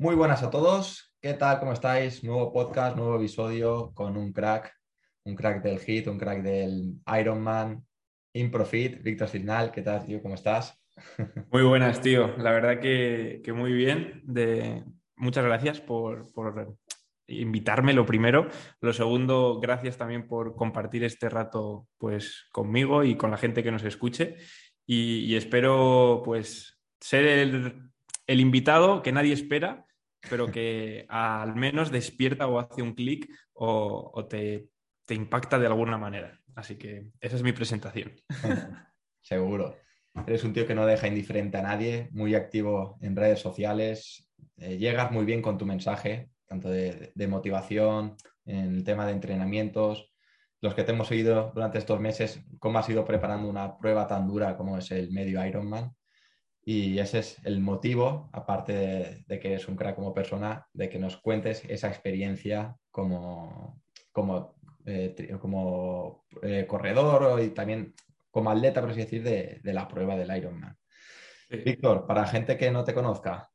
Muy buenas a todos. ¿Qué tal? ¿Cómo estáis? Nuevo podcast, nuevo episodio con un crack, un crack del hit, un crack del Ironman, Improfit, Víctor Signal. ¿Qué tal, tío? ¿Cómo estás? Muy buenas, tío. La verdad que, muy bien. Muchas gracias por, invitarme, lo primero. Lo segundo, gracias también por compartir este rato pues, conmigo y con la gente que nos escuche. Y, espero pues ser el invitado que nadie espera pero que al menos despierta o hace un clic o, te, impacta de alguna manera. Así que esa es mi presentación. Seguro. Eres un tío que no deja indiferente a nadie, muy activo en redes sociales, eh, llegas muy bien con tu mensaje, tanto de, de, motivación, en el tema de entrenamientos. Los que te hemos seguido durante estos meses, cómo has ido preparando una prueba tan dura como es el medio Ironman. Y ese es el motivo, aparte de, que eres un crack como persona, de que nos cuentes esa experiencia como, como, eh, como eh, corredor y también como atleta, por así decir, de, la prueba del Ironman. Víctor, para gente que no te conozca,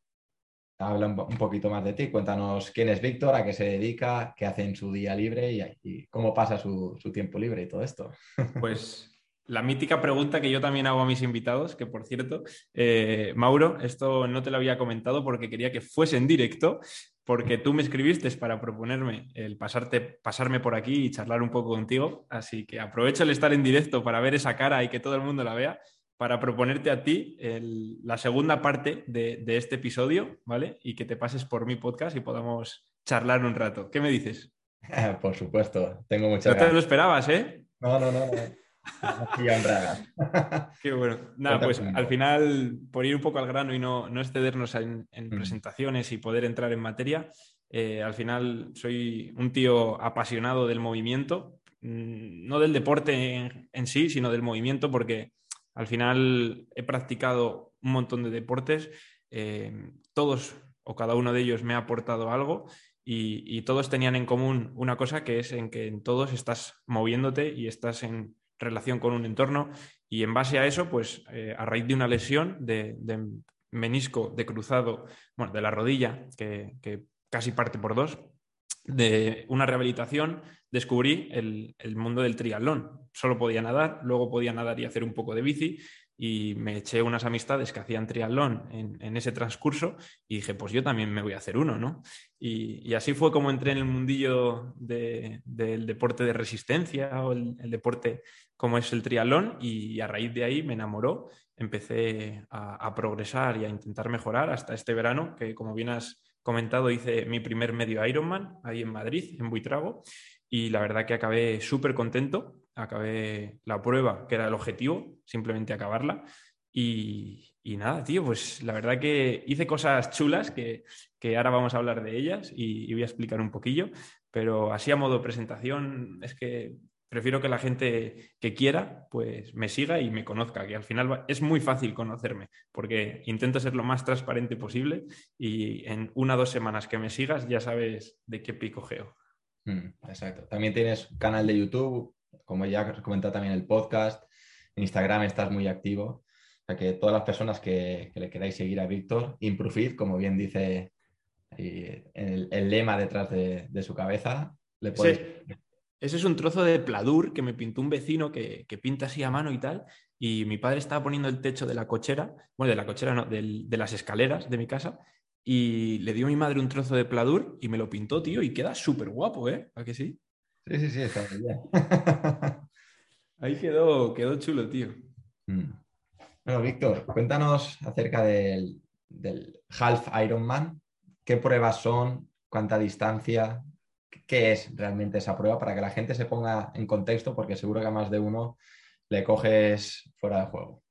habla un, poquito más de ti. Cuéntanos quién es Víctor, a qué se dedica, qué hace en su día libre y, y cómo pasa su, su, tiempo libre y todo esto. Pues la mítica pregunta que yo también hago a mis invitados, que por cierto, eh, Mauro, esto no te lo había comentado porque quería que fuese en directo, porque tú me escribiste para proponerme el pasarte, pasarme por aquí y charlar un poco contigo, así que aprovecho el estar en directo para ver esa cara y que todo el mundo la vea, para proponerte a ti la segunda parte de, este episodio, ¿vale? Y que te pases por mi podcast y podamos charlar un rato. ¿Qué me dices? por supuesto, tengo muchas No te lo esperabas, ¿eh? No, no, no. no. Qué bueno. Nada, pues al final, por ir un poco al grano y no, no excedernos en, mm. presentaciones y poder entrar en materia, eh, al final soy un tío apasionado del movimiento, mm, no del deporte en, sí, sino del movimiento, porque al final he practicado un montón de deportes, eh, todos o cada uno de ellos me ha aportado algo y, y, todos tenían en común una cosa que es en que en todos estás moviéndote y estás en, relación con un entorno y en base a eso, pues eh, a raíz de una lesión de, menisco de cruzado, bueno, de la rodilla, que, casi parte por dos, de una rehabilitación, descubrí el, el, mundo del triatlón. Solo podía nadar, luego podía nadar y hacer un poco de bici y me eché unas amistades que hacían triatlón en, ese transcurso y dije, pues yo también me voy a hacer uno, ¿no? Y, así fue como entré en el mundillo del deporte de resistencia o el, deporte como es el triatlón y a raíz de ahí me enamoró, empecé a, progresar y a intentar mejorar hasta este verano, que como bien has comentado hice mi primer medio Ironman ahí en Madrid, en Buitrago, y la verdad que acabé súper contento acabé la prueba, que era el objetivo, simplemente acabarla. Y, nada, tío, pues la verdad que hice cosas chulas que, ahora vamos a hablar de ellas y, voy a explicar un poquillo, pero así a modo presentación es que prefiero que la gente que quiera pues me siga y me conozca, que al final es muy fácil conocerme, porque intento ser lo más transparente posible y en una o dos semanas que me sigas ya sabes de qué pico geo. Mm, exacto. También tienes canal de YouTube, como ya has comentado también el podcast, en Instagram estás muy activo. O sea que todas las personas que, le queráis seguir a Víctor, Improfit, como bien dice el, lema detrás de, su cabeza, le podéis... Ese es un trozo de pladur que me pintó un vecino que, pinta así a mano y tal. Y mi padre estaba poniendo el techo de la cochera, bueno, de la cochera no, de las escaleras de mi casa. Y le dio a mi madre un trozo de pladur y me lo pintó, tío, y queda súper guapo, ¿eh? ¿A que sí? Sí, sí, sí, está bien. Ahí quedó, quedó chulo, tío. Mm. Bueno, Víctor, cuéntanos acerca del, Half Ironman. ¿Qué pruebas son? ¿Cuánta distancia? ¿Qué es realmente esa prueba? Para que la gente se ponga en contexto, porque seguro que a más de uno le coges fuera de juego.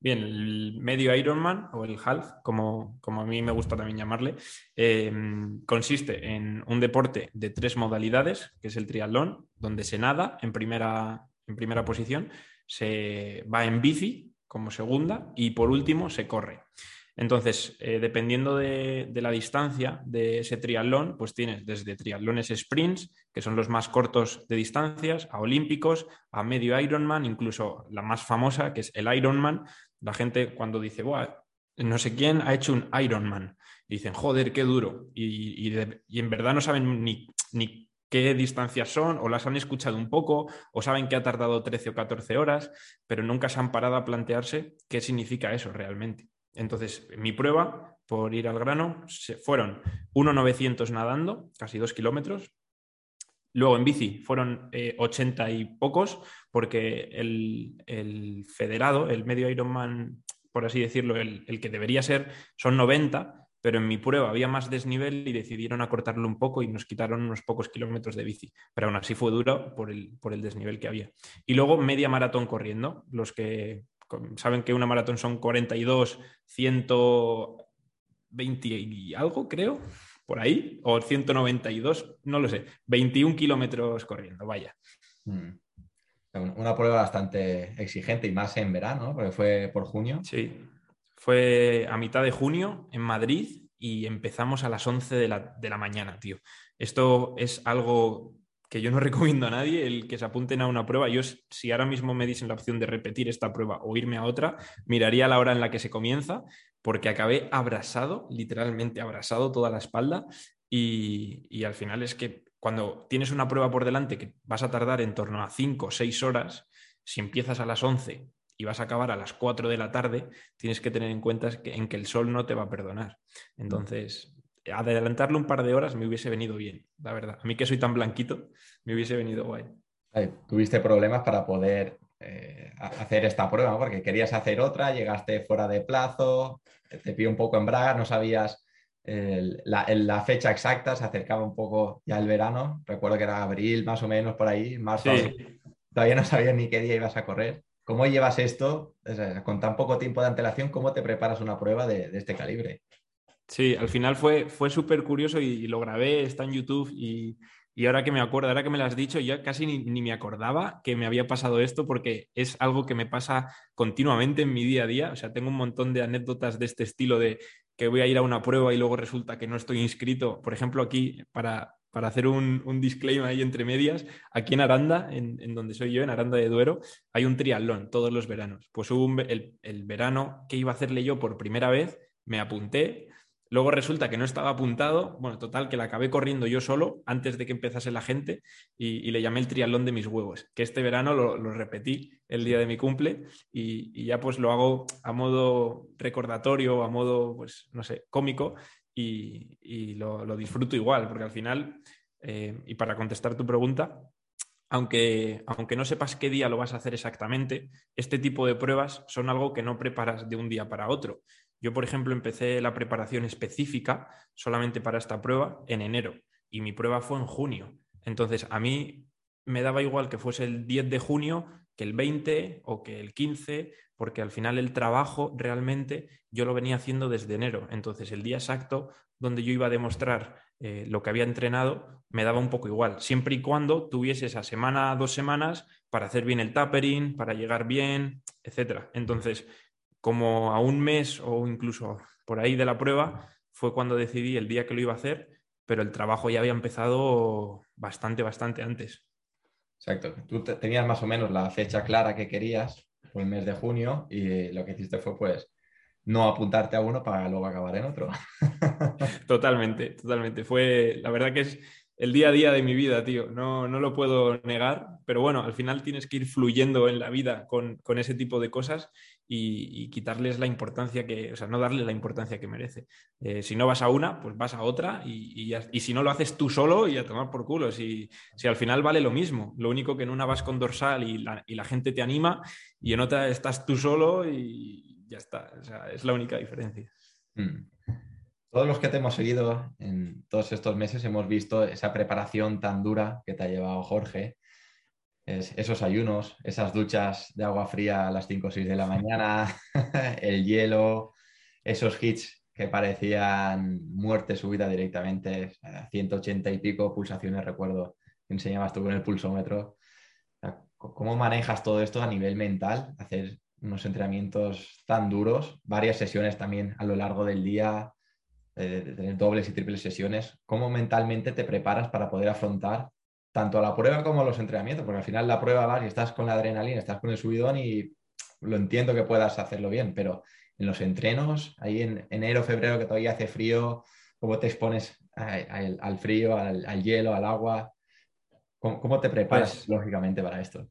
Bien, el medio Ironman o el half, como, como a mí me gusta también llamarle, eh, consiste en un deporte de tres modalidades, que es el triatlón, donde se nada en primera, en primera posición, se va en bici como segunda y por último se corre. Entonces, eh, dependiendo de, la distancia de ese triatlón, pues tienes desde triatlones sprints, que son los más cortos de distancias, a olímpicos, a medio Ironman, incluso la más famosa, que es el Ironman. La gente cuando dice, no sé quién ha hecho un Ironman. Dicen, joder, qué duro. Y, en verdad no saben ni, qué distancias son, o las han escuchado un poco, o saben que ha tardado 13 o 14 horas, pero nunca se han parado a plantearse qué significa eso realmente. Entonces, mi prueba, por ir al grano, fueron 1,900 nadando, casi 2 kilómetros. Luego en bici fueron 80 eh, y pocos, porque el, federado, el medio Ironman, por así decirlo, el, que debería ser, son 90, pero en mi prueba había más desnivel y decidieron acortarlo un poco y nos quitaron unos pocos kilómetros de bici, pero aún así fue duro por el, por el desnivel que había. Y luego media maratón corriendo, los que saben que una maratón son 42, 120 y algo, creo, por ahí, o 192, no lo sé, 21 kilómetros corriendo, vaya. Mm. Una prueba bastante exigente y más en verano, porque fue por junio. Sí, fue a mitad de junio en Madrid y empezamos a las 11 de la, mañana, tío. Esto es algo que yo no recomiendo a nadie, el que se apunten a una prueba. Yo, si ahora mismo me dicen la opción de repetir esta prueba o irme a otra, miraría la hora en la que se comienza, porque acabé abrasado, literalmente abrasado toda la espalda. Y, y al final es que cuando tienes una prueba por delante que vas a tardar en torno a 5 o 6 horas, si empiezas a las 11 y vas a acabar a las 4 de la tarde, tienes que tener en cuenta que, en que el sol no te va a perdonar. Entonces, adelantarlo un par de horas me hubiese venido bien, la verdad. A mí que soy tan blanquito, me hubiese venido guay. tuviste problemas para poder eh, hacer esta prueba, porque querías hacer otra, llegaste fuera de plazo, te pidió un poco en braga, no sabías la, fecha exacta, se acercaba un poco ya el verano, recuerdo que era abril más o menos por ahí, marzo, todavía no sabías ni qué día ibas a correr. ¿Cómo llevas esto con tan poco tiempo de antelación? ¿Cómo te preparas una prueba de, este calibre? Sí, al final fue, fue súper curioso y, lo grabé, está en YouTube y, ahora que me acuerdo, ahora que me lo has dicho, ya casi ni, me acordaba que me había pasado esto porque es algo que me pasa continuamente en mi día a día. O sea, tengo un montón de anécdotas de este estilo de que voy a ir a una prueba y luego resulta que no estoy inscrito. Por ejemplo, aquí, para, para hacer un, un, disclaimer ahí entre medias, aquí en Aranda, en, donde soy yo, en Aranda de Duero, hay un triatlón todos los veranos. Pues hubo el, el, verano que iba a hacerle yo por primera vez, me apunté, luego resulta que no estaba apuntado, bueno, total, que la acabé corriendo yo solo antes de que empezase la gente y, le llamé el triatlón de mis huevos, que este verano lo, repetí el día de mi cumple y, y, ya pues lo hago a modo recordatorio, a modo, pues, no sé, cómico y, lo, disfruto igual, porque al final, eh, y para contestar tu pregunta, aunque, aunque no sepas qué día lo vas a hacer exactamente, este tipo de pruebas son algo que no preparas de un día para otro. Yo, por ejemplo, empecé la preparación específica solamente para esta prueba en enero y mi prueba fue en junio. Entonces, a mí me daba igual que fuese el 10 de junio que el 20 o que el 15 porque al final el trabajo realmente yo lo venía haciendo desde enero. Entonces el día exacto donde yo iba a demostrar eh, lo que había entrenado me daba un poco igual, siempre y cuando tuviese esa semana, dos semanas para hacer bien el tapering, para llegar bien, etc. Entonces, como a un mes o incluso por ahí de la prueba, fue cuando decidí el día que lo iba a hacer, pero el trabajo ya había empezado bastante, bastante antes. Exacto. Tú tenías más o menos la fecha clara que querías, el mes de junio y lo que hiciste fue pues no apuntarte a uno para luego acabar en otro. Totalmente, totalmente. Fue, la verdad que es el día a día de mi vida, tío. No, no lo puedo negar, pero bueno, al final tienes que ir fluyendo en la vida con, con ese tipo de cosas y, quitarles la importancia que, o sea, no darle la importancia que merece. Eh, si no vas a una, pues vas a otra y, y, si no lo haces tú solo y a tomar por culo. Si, si, al final vale lo mismo, lo único que en una vas con dorsal y la, la gente te anima y en otra estás tú solo y ya está. O sea, es la única diferencia. Mm. Todos los que te hemos seguido en todos estos meses hemos visto esa preparación tan dura que te ha llevado Jorge esos ayunos, esas duchas de agua fría a las 5 o 6 de la mañana, el hielo, esos hits que parecían muerte subida directamente, 180 y pico pulsaciones, recuerdo, enseñabas tú con el pulsómetro. ¿Cómo manejas todo esto a nivel mental? Hacer unos entrenamientos tan duros, varias sesiones también a lo largo del día, eh, tener dobles y triples sesiones. ¿Cómo mentalmente te preparas para poder afrontar tanto a la prueba como a los entrenamientos, porque al final la prueba vas y estás con la adrenalina, estás con el subidón y lo entiendo que puedas hacerlo bien, pero los entrenos, ahí en enero, febrero, que todavía hace frío, ¿cómo te expones al, frío, al, hielo, al agua? ¿Cómo, te preparas pues lógicamente para esto?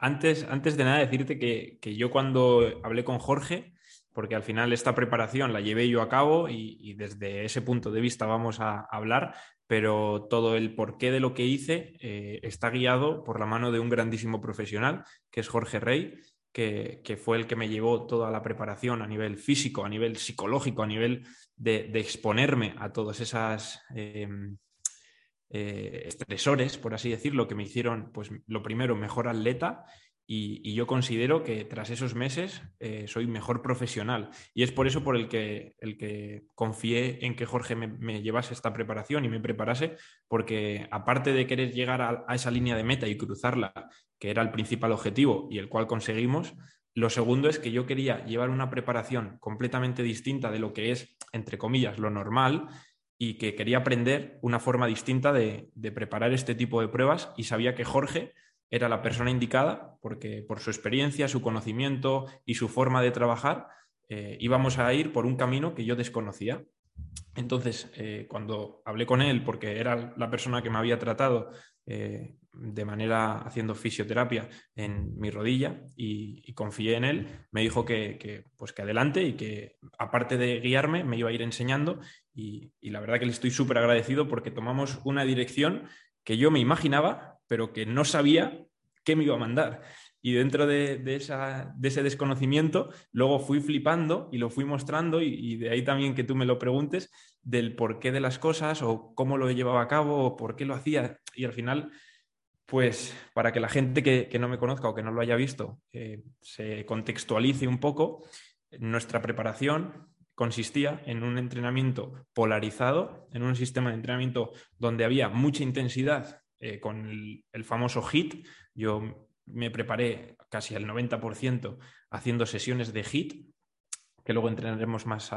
Antes, antes de nada, decirte que, yo cuando hablé con Jorge, porque al final esta preparación la llevé yo a cabo y, desde ese punto de vista vamos a hablar, pero todo el porqué de lo que hice eh, está guiado por la mano de un grandísimo profesional, que es Jorge Rey, que, fue el que me llevó toda la preparación a nivel físico, a nivel psicológico, a nivel de, exponerme a todos esos em, eh, estresores, por así decirlo, que me hicieron, pues lo primero, mejor atleta y, yo considero que tras esos meses eh, soy mejor profesional. Y es por eso por el que, el que confié en que Jorge me, llevase esta preparación y me preparase, porque aparte de querer llegar a, esa línea de meta y cruzarla, que era el principal objetivo y el cual conseguimos, lo segundo es que yo quería llevar una preparación completamente distinta de lo que es, entre comillas, lo normal y que quería aprender una forma distinta de, de preparar este tipo de pruebas y sabía que Jorge era la persona indicada porque por su experiencia, su conocimiento y su forma de trabajar eh, íbamos a ir por un camino que yo desconocía. Entonces, eh, cuando hablé con él, porque era la persona que me había tratado eh, de manera haciendo fisioterapia en mi rodilla y, confié en él, me dijo que, pues que adelante y que aparte de guiarme me iba a ir enseñando y, y la verdad que le estoy súper agradecido porque tomamos una dirección que yo me imaginaba, pero que no sabía qué me iba a mandar. Y dentro de, ese desconocimiento, luego fui flipando y lo fui mostrando y, de ahí también que tú me lo preguntes del porqué de las cosas o cómo lo llevaba a cabo o por qué lo hacía. Y al final, pues para que la gente que, no me conozca o que no lo haya visto eh, se contextualice un poco, nuestra preparación consistía en un entrenamiento polarizado, en un sistema de entrenamiento donde había mucha intensidad eh, con el, famoso HIT. Yo me preparé casi al 90% haciendo sesiones de HIT, que luego entrenaremos más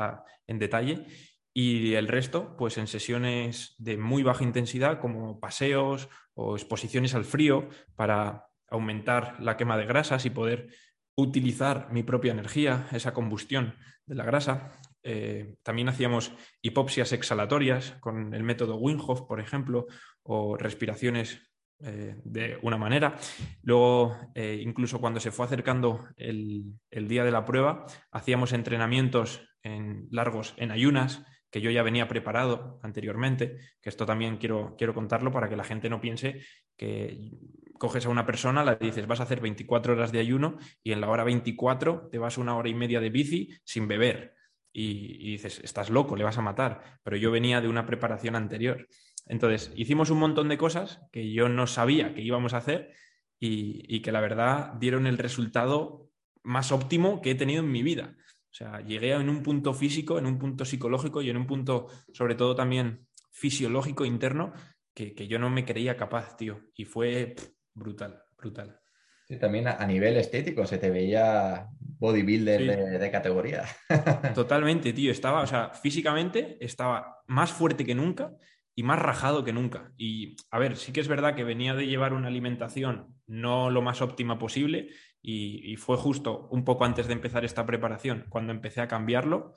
en detalle, y el resto, pues en sesiones de muy baja intensidad, como paseos o exposiciones al frío, para aumentar la quema de grasas y poder utilizar mi propia energía, esa combustión de la grasa. Eh, también hacíamos hipopsias exhalatorias con el método Wim por ejemplo, o respiraciones eh, de una manera. Luego, eh, incluso cuando se fue acercando el, día de la prueba, hacíamos entrenamientos en largos en ayunas, que yo ya venía preparado anteriormente, que esto también quiero, contarlo para que la gente no piense que coges a una persona, la dices, vas a hacer 24 horas de ayuno y en la hora 24 te vas una hora y media de bici sin beber y, dices, estás loco, le vas a matar. Pero yo venía de una preparación anterior. Entonces, hicimos un montón de cosas que yo no sabía que íbamos a hacer y, que la verdad dieron el resultado más óptimo que he tenido en mi vida. O sea, llegué en un punto físico, en un punto psicológico y en un punto, sobre todo también fisiológico interno, que, yo no me creía capaz, tío. Y fue brutal, brutal. Sí, también a, nivel estético se te veía bodybuilder de, categoría. Totalmente, tío. Estaba, o sea, físicamente estaba más fuerte que nunca y más rajado que nunca. Y a ver, sí que es verdad que venía de llevar una alimentación no lo más óptima posible y, fue justo un poco antes de empezar esta preparación cuando empecé a cambiarlo.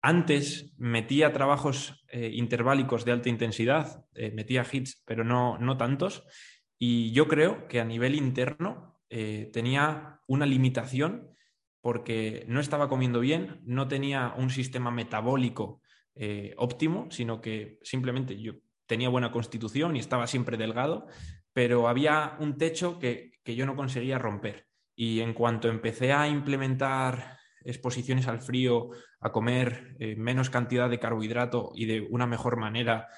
Antes metía trabajos eh, interválicos de alta intensidad, eh, metía hits, pero no, no tantos. Y yo creo que a nivel interno eh, tenía una limitación porque no estaba comiendo bien, no tenía un sistema metabólico eh, óptimo, sino que simplemente yo tenía buena constitución y estaba siempre delgado, pero había un techo que, yo no conseguía romper. Y en cuanto empecé a implementar exposiciones al frío, a comer eh, menos cantidad de carbohidrato y de una mejor manera,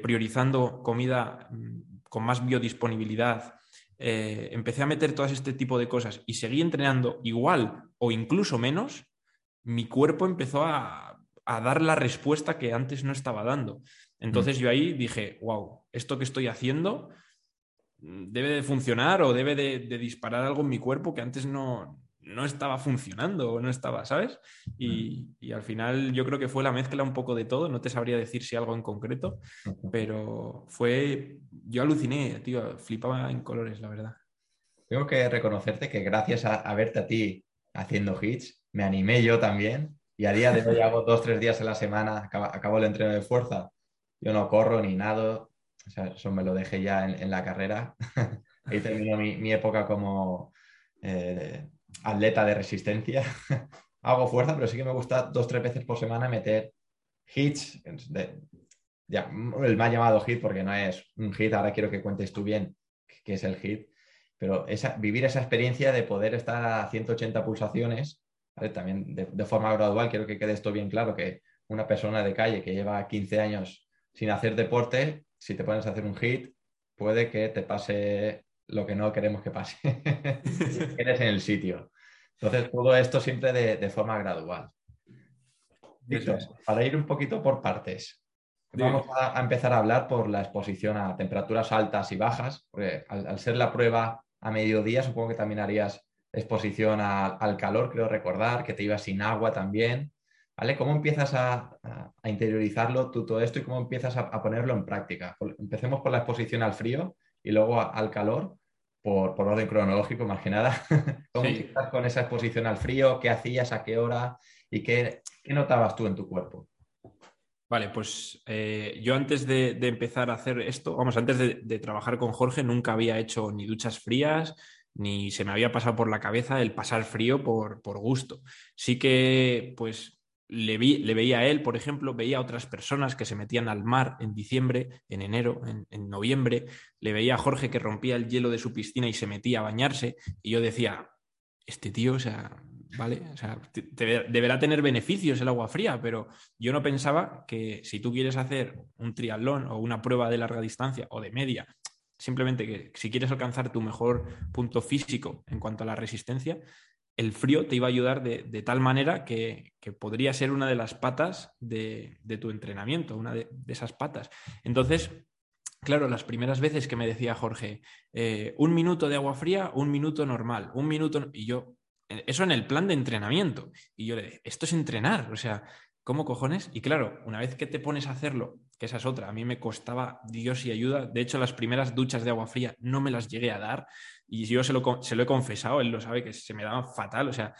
priorizando comida mm, con más biodisponibilidad, eh, empecé a meter todo este tipo de cosas y seguí entrenando igual o incluso menos, mi cuerpo empezó a, dar la respuesta que antes no estaba dando. Entonces mm. yo ahí dije, wow, esto que estoy haciendo mm, debe de funcionar o debe de, disparar algo en mi cuerpo que antes no, no estaba funcionando o no estaba, ¿sabes? Y, y, al final yo creo que fue la mezcla un poco de todo, no te sabría decir si algo en concreto, pero fue, yo aluciné, tío, flipaba en colores, la verdad. Tengo que reconocerte que gracias a, verte a ti haciendo hits, me animé yo también y a día de hoy hago dos, tres días a la semana, acabo, el entreno de fuerza, yo no corro ni nado, o sea, eso me lo dejé ya en, la carrera. Ahí terminó mi, época como eh, atleta de resistencia. hago fuerza, pero sí que me gusta dos, tres veces por semana meter hits. ya, él me ha llamado hit porque no es un hit, ahora quiero que cuentes tú bien qué es el hit, pero esa, vivir esa experiencia de poder estar a 180 pulsaciones, también de, forma gradual, quiero que quede esto bien claro, que una persona de calle que lleva 15 años sin hacer deporte, si te pones a hacer un hit, puede que te pase lo que no queremos que pase. Eres en el sitio. Entonces, todo esto siempre de, forma gradual. para ir un poquito por partes, vamos a, empezar a hablar por la exposición a temperaturas altas y bajas, porque al, ser la prueba a mediodía, supongo que también harías exposición al calor, creo recordar, que te ibas sin agua también. ¿Vale? ¿Cómo empiezas a, interiorizarlo tú todo esto y cómo empiezas a, ponerlo en práctica? Empecemos por la exposición al frío y luego al calor por, orden cronológico, más que nada. ¿Cómo estás con esa exposición al frío? ¿Qué hacías? ¿A qué hora? ¿Y qué, notabas tú en tu cuerpo? Vale, pues eh, yo antes de, empezar a hacer esto, vamos, antes de, trabajar con Jorge, nunca había hecho ni duchas frías, ni se me había pasado por la cabeza el pasar frío por, por gusto. Sí que, pues, le, vi, le, veía a él, por ejemplo, veía a otras personas que se metían al mar en diciembre, en enero, en, noviembre, le veía a Jorge que rompía el hielo de su piscina y se metía a bañarse, y yo decía, este tío, o sea, vale, o sea, deberá tener beneficios el agua fría, pero yo no pensaba que si tú quieres hacer un triatlón o una prueba de larga distancia o de media, simplemente que si quieres alcanzar tu mejor punto físico en cuanto a la resistencia, el frío te iba a ayudar de, tal manera que, podría ser una de las patas de, tu entrenamiento, una de, esas patas. Entonces, claro, las primeras veces que me decía Jorge, eh, un minuto de agua fría, un minuto normal, un minuto... Y yo, eh, eso en el plan de entrenamiento. Y yo le dije, esto es entrenar, o sea, ¿cómo cojones? Y claro, una vez que te pones a hacerlo, que esa es otra, a mí me costaba Dios y ayuda. De hecho, las primeras duchas de agua fría no me las llegué a dar y yo se lo, se lo he confesado, él lo sabe que se me daba fatal, o sea,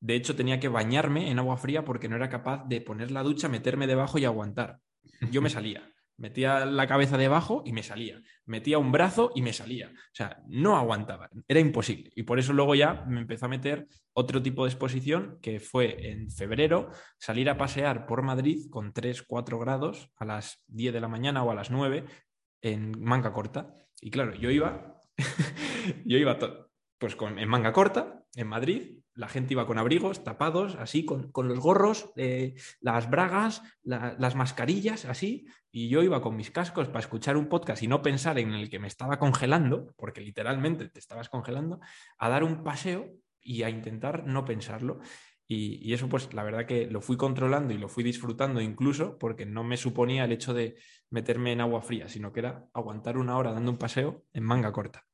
de hecho tenía que bañarme en agua fría porque no era capaz de poner la ducha, meterme debajo y aguantar. Yo me salía. Metía la cabeza debajo y me salía. Metía un brazo y me salía. O sea, no aguantaba. Era imposible. Y por eso luego ya me empezó a meter otro tipo de exposición, que fue en febrero, salir a pasear por Madrid con 3, 4 grados a las 10 de la mañana o a las 9 en manga corta. Y claro, yo iba yo iba pues con, en manga corta, en Madrid, la gente iba con abrigos, tapados, así, con, los gorros, eh, las bragas, las mascarillas, así, y yo iba con mis cascos para escuchar un podcast y no pensar en el que me estaba congelando, porque literalmente te estabas congelando, a dar un paseo y a intentar no pensarlo. Y, y, eso, pues la verdad que lo fui controlando y lo fui disfrutando incluso porque no me suponía el hecho de meterme en agua fría, sino que era aguantar una hora dando un paseo en manga corta.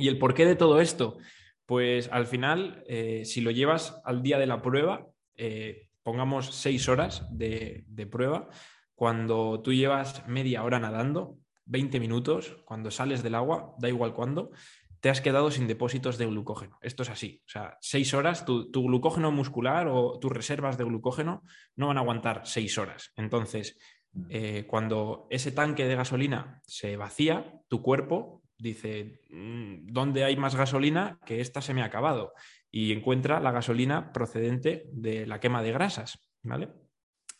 ¿Y el porqué de todo esto? Pues al final, eh, si lo llevas al día de la prueba, eh, pongamos seis horas de, prueba, cuando tú llevas media hora nadando, 20 minutos, cuando sales del agua, da igual cuándo, te has quedado sin depósitos de glucógeno. Esto es así. O sea, seis horas, tu, tu, glucógeno muscular o tus reservas de glucógeno no van a aguantar seis horas. Entonces, eh, cuando ese tanque de gasolina se vacía, tu cuerpo dice, mm, ¿dónde hay más gasolina? Que esta se me ha acabado. Y encuentra la gasolina procedente de la quema de grasas, ¿vale?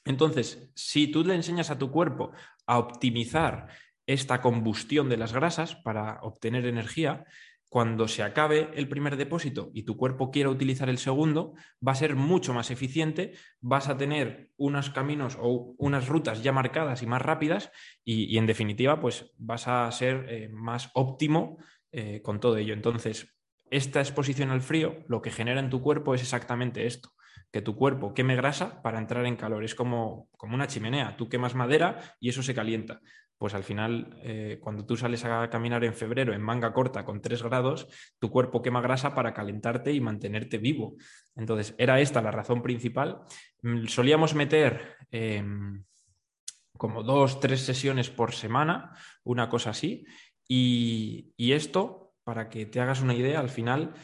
Entonces, si tú le enseñas a tu cuerpo a optimizar esta combustión de las grasas para obtener energía, cuando se acabe el primer depósito y tu cuerpo quiera utilizar el segundo, va a ser mucho más eficiente, vas a tener unos caminos o unas rutas ya marcadas y más rápidas y, en definitiva, pues vas a ser eh, más óptimo eh, con todo ello. Entonces, esta exposición al frío lo que genera en tu cuerpo es exactamente esto, que tu cuerpo queme grasa para entrar en calor. Es como, como una chimenea, tú quemas madera y eso se calienta pues al final, eh, cuando tú sales a caminar en febrero en manga corta con 3 grados, tu cuerpo quema grasa para calentarte y mantenerte vivo. Entonces, era esta la razón principal. Mm, solíamos meter em, como dos, tres sesiones por semana, una cosa así, y, esto, para que te hagas una idea, al final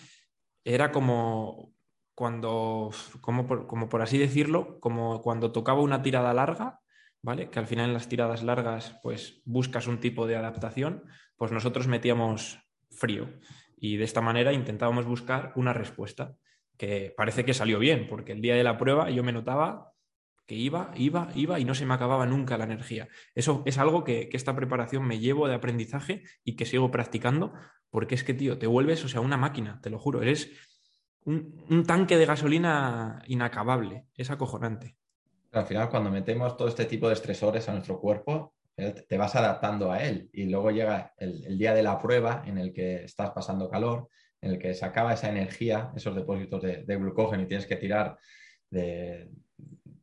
era como cuando, como por, así decirlo, como cuando tocaba una tirada larga, ¿vale? Que al final en las tiradas largas, pues buscas un tipo de adaptación, pues nosotros metíamos frío y de esta manera intentábamos buscar una respuesta que parece que salió bien, porque el día de la prueba yo me notaba que iba, iba, iba y no se me acababa nunca la energía. Eso es algo que, esta preparación me llevo de aprendizaje y que sigo practicando, porque es que, tío, te vuelves, o sea, una máquina, te lo juro, eres un, tanque de gasolina inacabable, es acojonante. Al final, cuando metemos todo este tipo de estresores a nuestro cuerpo, te vas adaptando a él y luego llega el, día de la prueba en el que estás pasando calor, en el que se acaba esa energía, esos depósitos de, de glucógeno y tienes que tirar de,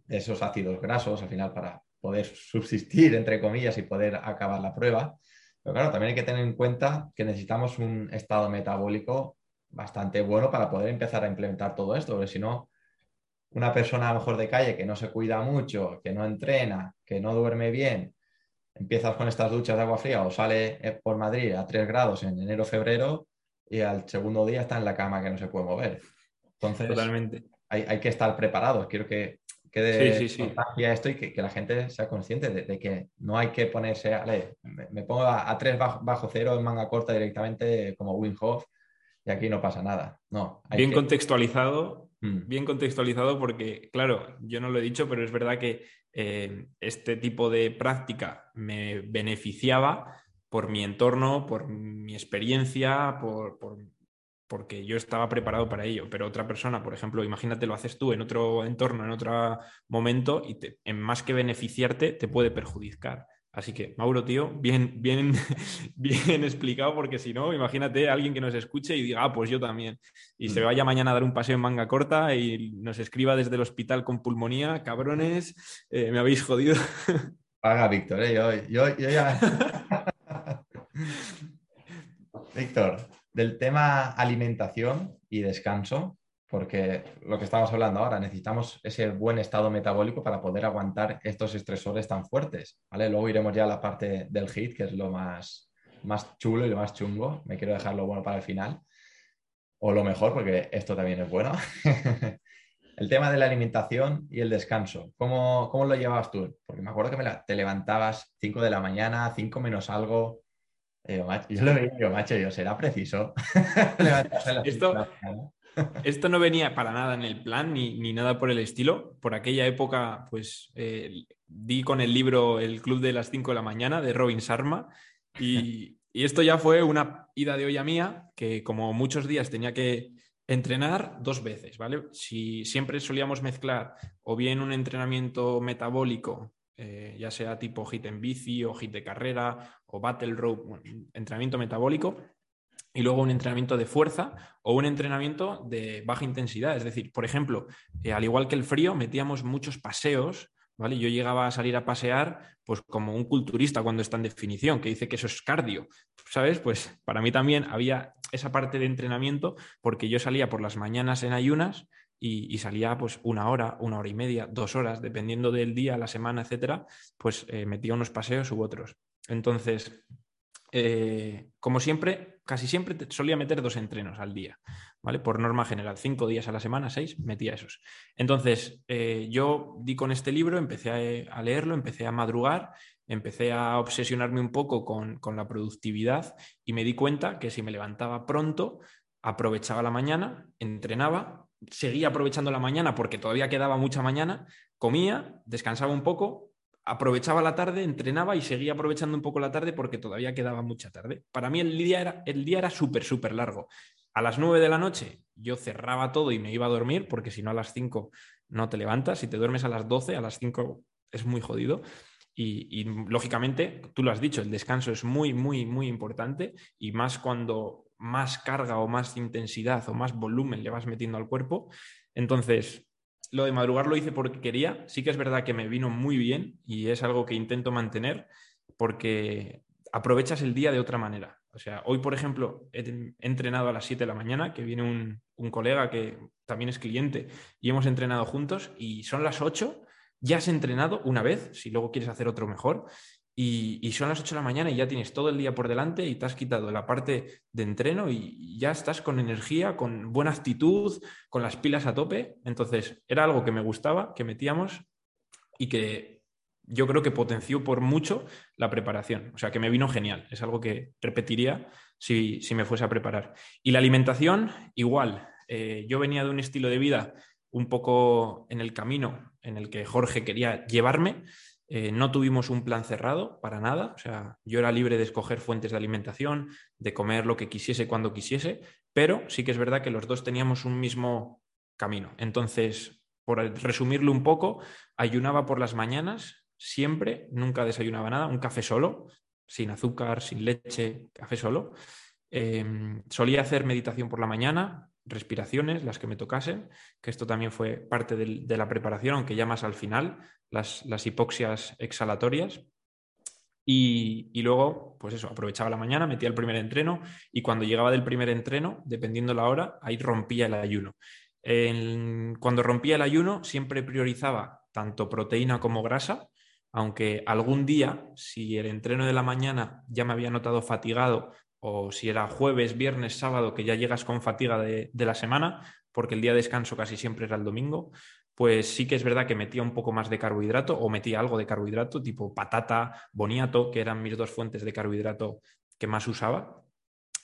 esos ácidos grasos al final para poder subsistir, entre comillas, y poder acabar la prueba. Pero claro, también hay que tener en cuenta que necesitamos un estado metabólico bastante bueno para poder empezar a implementar todo esto, porque si no, una persona a lo mejor de calle que no se cuida mucho, que no entrena, que no duerme bien, empiezas con estas duchas de agua fría o sale eh, por Madrid a 3 grados en enero, febrero y al segundo día está en la cama que no se puede mover. Entonces, Totalmente. Hay, hay que estar preparados. Quiero que que sí, esto y que, la gente sea consciente de, que no hay que ponerse, me, pongo a, tres bajo, cero en manga corta directamente como Winhoff y aquí no pasa nada. No, bien contextualizado. Bien contextualizado porque, claro, yo no lo he dicho, pero es verdad que eh, este tipo de práctica me beneficiaba por mi entorno, por mi experiencia, por, por porque yo estaba preparado para ello, pero otra persona, por ejemplo, imagínate lo haces tú en otro entorno, en otro momento, y en más que beneficiarte, te puede perjudicar. Así que, Mauro, tío, bien, bien, bien explicado, porque si no, imagínate a alguien que nos escuche y diga, ah, pues yo también. Y se mm. vaya mañana a dar un paseo en manga corta y nos escriba desde el hospital con pulmonía, cabrones, eh, me habéis jodido. Paga, Víctor, ¿eh? yo, yo, yo ya. Víctor, del tema alimentación y descanso, porque lo que estamos hablando ahora, necesitamos ese buen estado metabólico para poder aguantar estos estresores tan fuertes, ¿vale? Luego iremos ya a la parte del HIT, que es lo más, más chulo y lo más chungo. Me quiero dejar lo bueno para el final, o lo mejor, porque esto también es bueno. el tema de la alimentación y el descanso, ¿cómo, cómo lo llevabas tú? Porque me acuerdo que me te levantabas 5 de la mañana, 5 menos algo, yo lo digo, macho, yo será preciso. esto, esto no venía para nada en el plan ni, nada por el estilo. Por aquella época, pues eh, di con el libro El Club de las 5 de la mañana de Robin Sharma y, y esto ya fue una ida de olla mía que como muchos días tenía que entrenar dos veces, ¿vale? Si siempre solíamos mezclar o bien un entrenamiento metabólico eh, ya sea tipo hit en bici o hit de carrera o battle rope, entrenamiento metabólico, y luego un entrenamiento de fuerza o un entrenamiento de baja intensidad. Es decir, por ejemplo, eh, al igual que el frío, metíamos muchos paseos. ¿Vale? Yo llegaba a salir a pasear pues como un culturista cuando está en definición, que dice que eso es cardio, ¿sabes? Pues para mí también había esa parte de entrenamiento porque yo salía por las mañanas en ayunas y, salía pues una hora, una hora y media, dos horas, dependiendo del día, la semana, etcétera, pues eh, metía unos paseos u otros. Entonces, eh, como siempre, casi siempre solía meter dos entrenos al día, ¿vale? Por norma general, cinco días a la semana, seis, metía esos. Entonces, eh, yo di con este libro, empecé a, leerlo, empecé a madrugar, empecé a obsesionarme un poco con, con la productividad y me di cuenta que si me levantaba pronto, aprovechaba la mañana, entrenaba seguía aprovechando la mañana porque todavía quedaba mucha mañana, comía, descansaba un poco, aprovechaba la tarde, entrenaba y seguía aprovechando un poco la tarde porque todavía quedaba mucha tarde. Para mí el día era, el día era súper, súper largo. A las nueve de la noche yo cerraba todo y me iba a dormir porque si no a las cinco no te levantas. Si te duermes a las doce, a las cinco es muy jodido. Y, lógicamente, tú lo has dicho, el descanso es muy, muy, muy importante y más cuando más carga o más intensidad o más volumen le vas metiendo al cuerpo. Entonces, lo de madrugar lo hice porque quería. Sí que es verdad que me vino muy bien y es algo que intento mantener porque aprovechas el día de otra manera. O sea, hoy, por ejemplo, he entrenado a las 7 de la mañana, que viene un, un, colega que también es cliente y hemos entrenado juntos y son las 8, ya has entrenado una vez, si luego quieres hacer otro mejor, y, son las 8 de la mañana y ya tienes todo el día por delante y te has quitado la parte de entreno y ya estás con energía, con buena actitud, con las pilas a tope. Entonces, era algo que me gustaba, que metíamos y que yo creo que potenció por mucho la preparación. O sea, que me vino genial. Es algo que repetiría si, me fuese a preparar. Y la alimentación, igual. Eh, yo venía de un estilo de vida un poco en el camino en el que Jorge quería llevarme eh, no tuvimos un plan cerrado para nada, o sea, yo era libre de escoger fuentes de alimentación, de comer lo que quisiese cuando quisiese, pero sí que es verdad que los dos teníamos un mismo camino. Entonces, por resumirlo un poco, ayunaba por las mañanas, siempre, nunca desayunaba nada, un café solo, sin azúcar, sin leche, café solo. Em, solía hacer meditación por la mañana, respiraciones, las que me tocasen, que esto también fue parte de la preparación, aunque ya más al final, las, hipoxias exhalatorias. Y, luego, pues eso, aprovechaba la mañana, metía el primer entreno y cuando llegaba del primer entreno, dependiendo la hora, ahí rompía el ayuno. cuando rompía el ayuno, siempre priorizaba tanto proteína como grasa, aunque algún día, si el entreno de la mañana ya me había notado fatigado o si era jueves, viernes, sábado, que ya llegas con fatiga de, la semana, porque el día de descanso casi siempre era el domingo, pues sí que es verdad que metía un poco más de carbohidrato o metía algo de carbohidrato, tipo patata, boniato, que eran mis dos fuentes de carbohidrato que más usaba.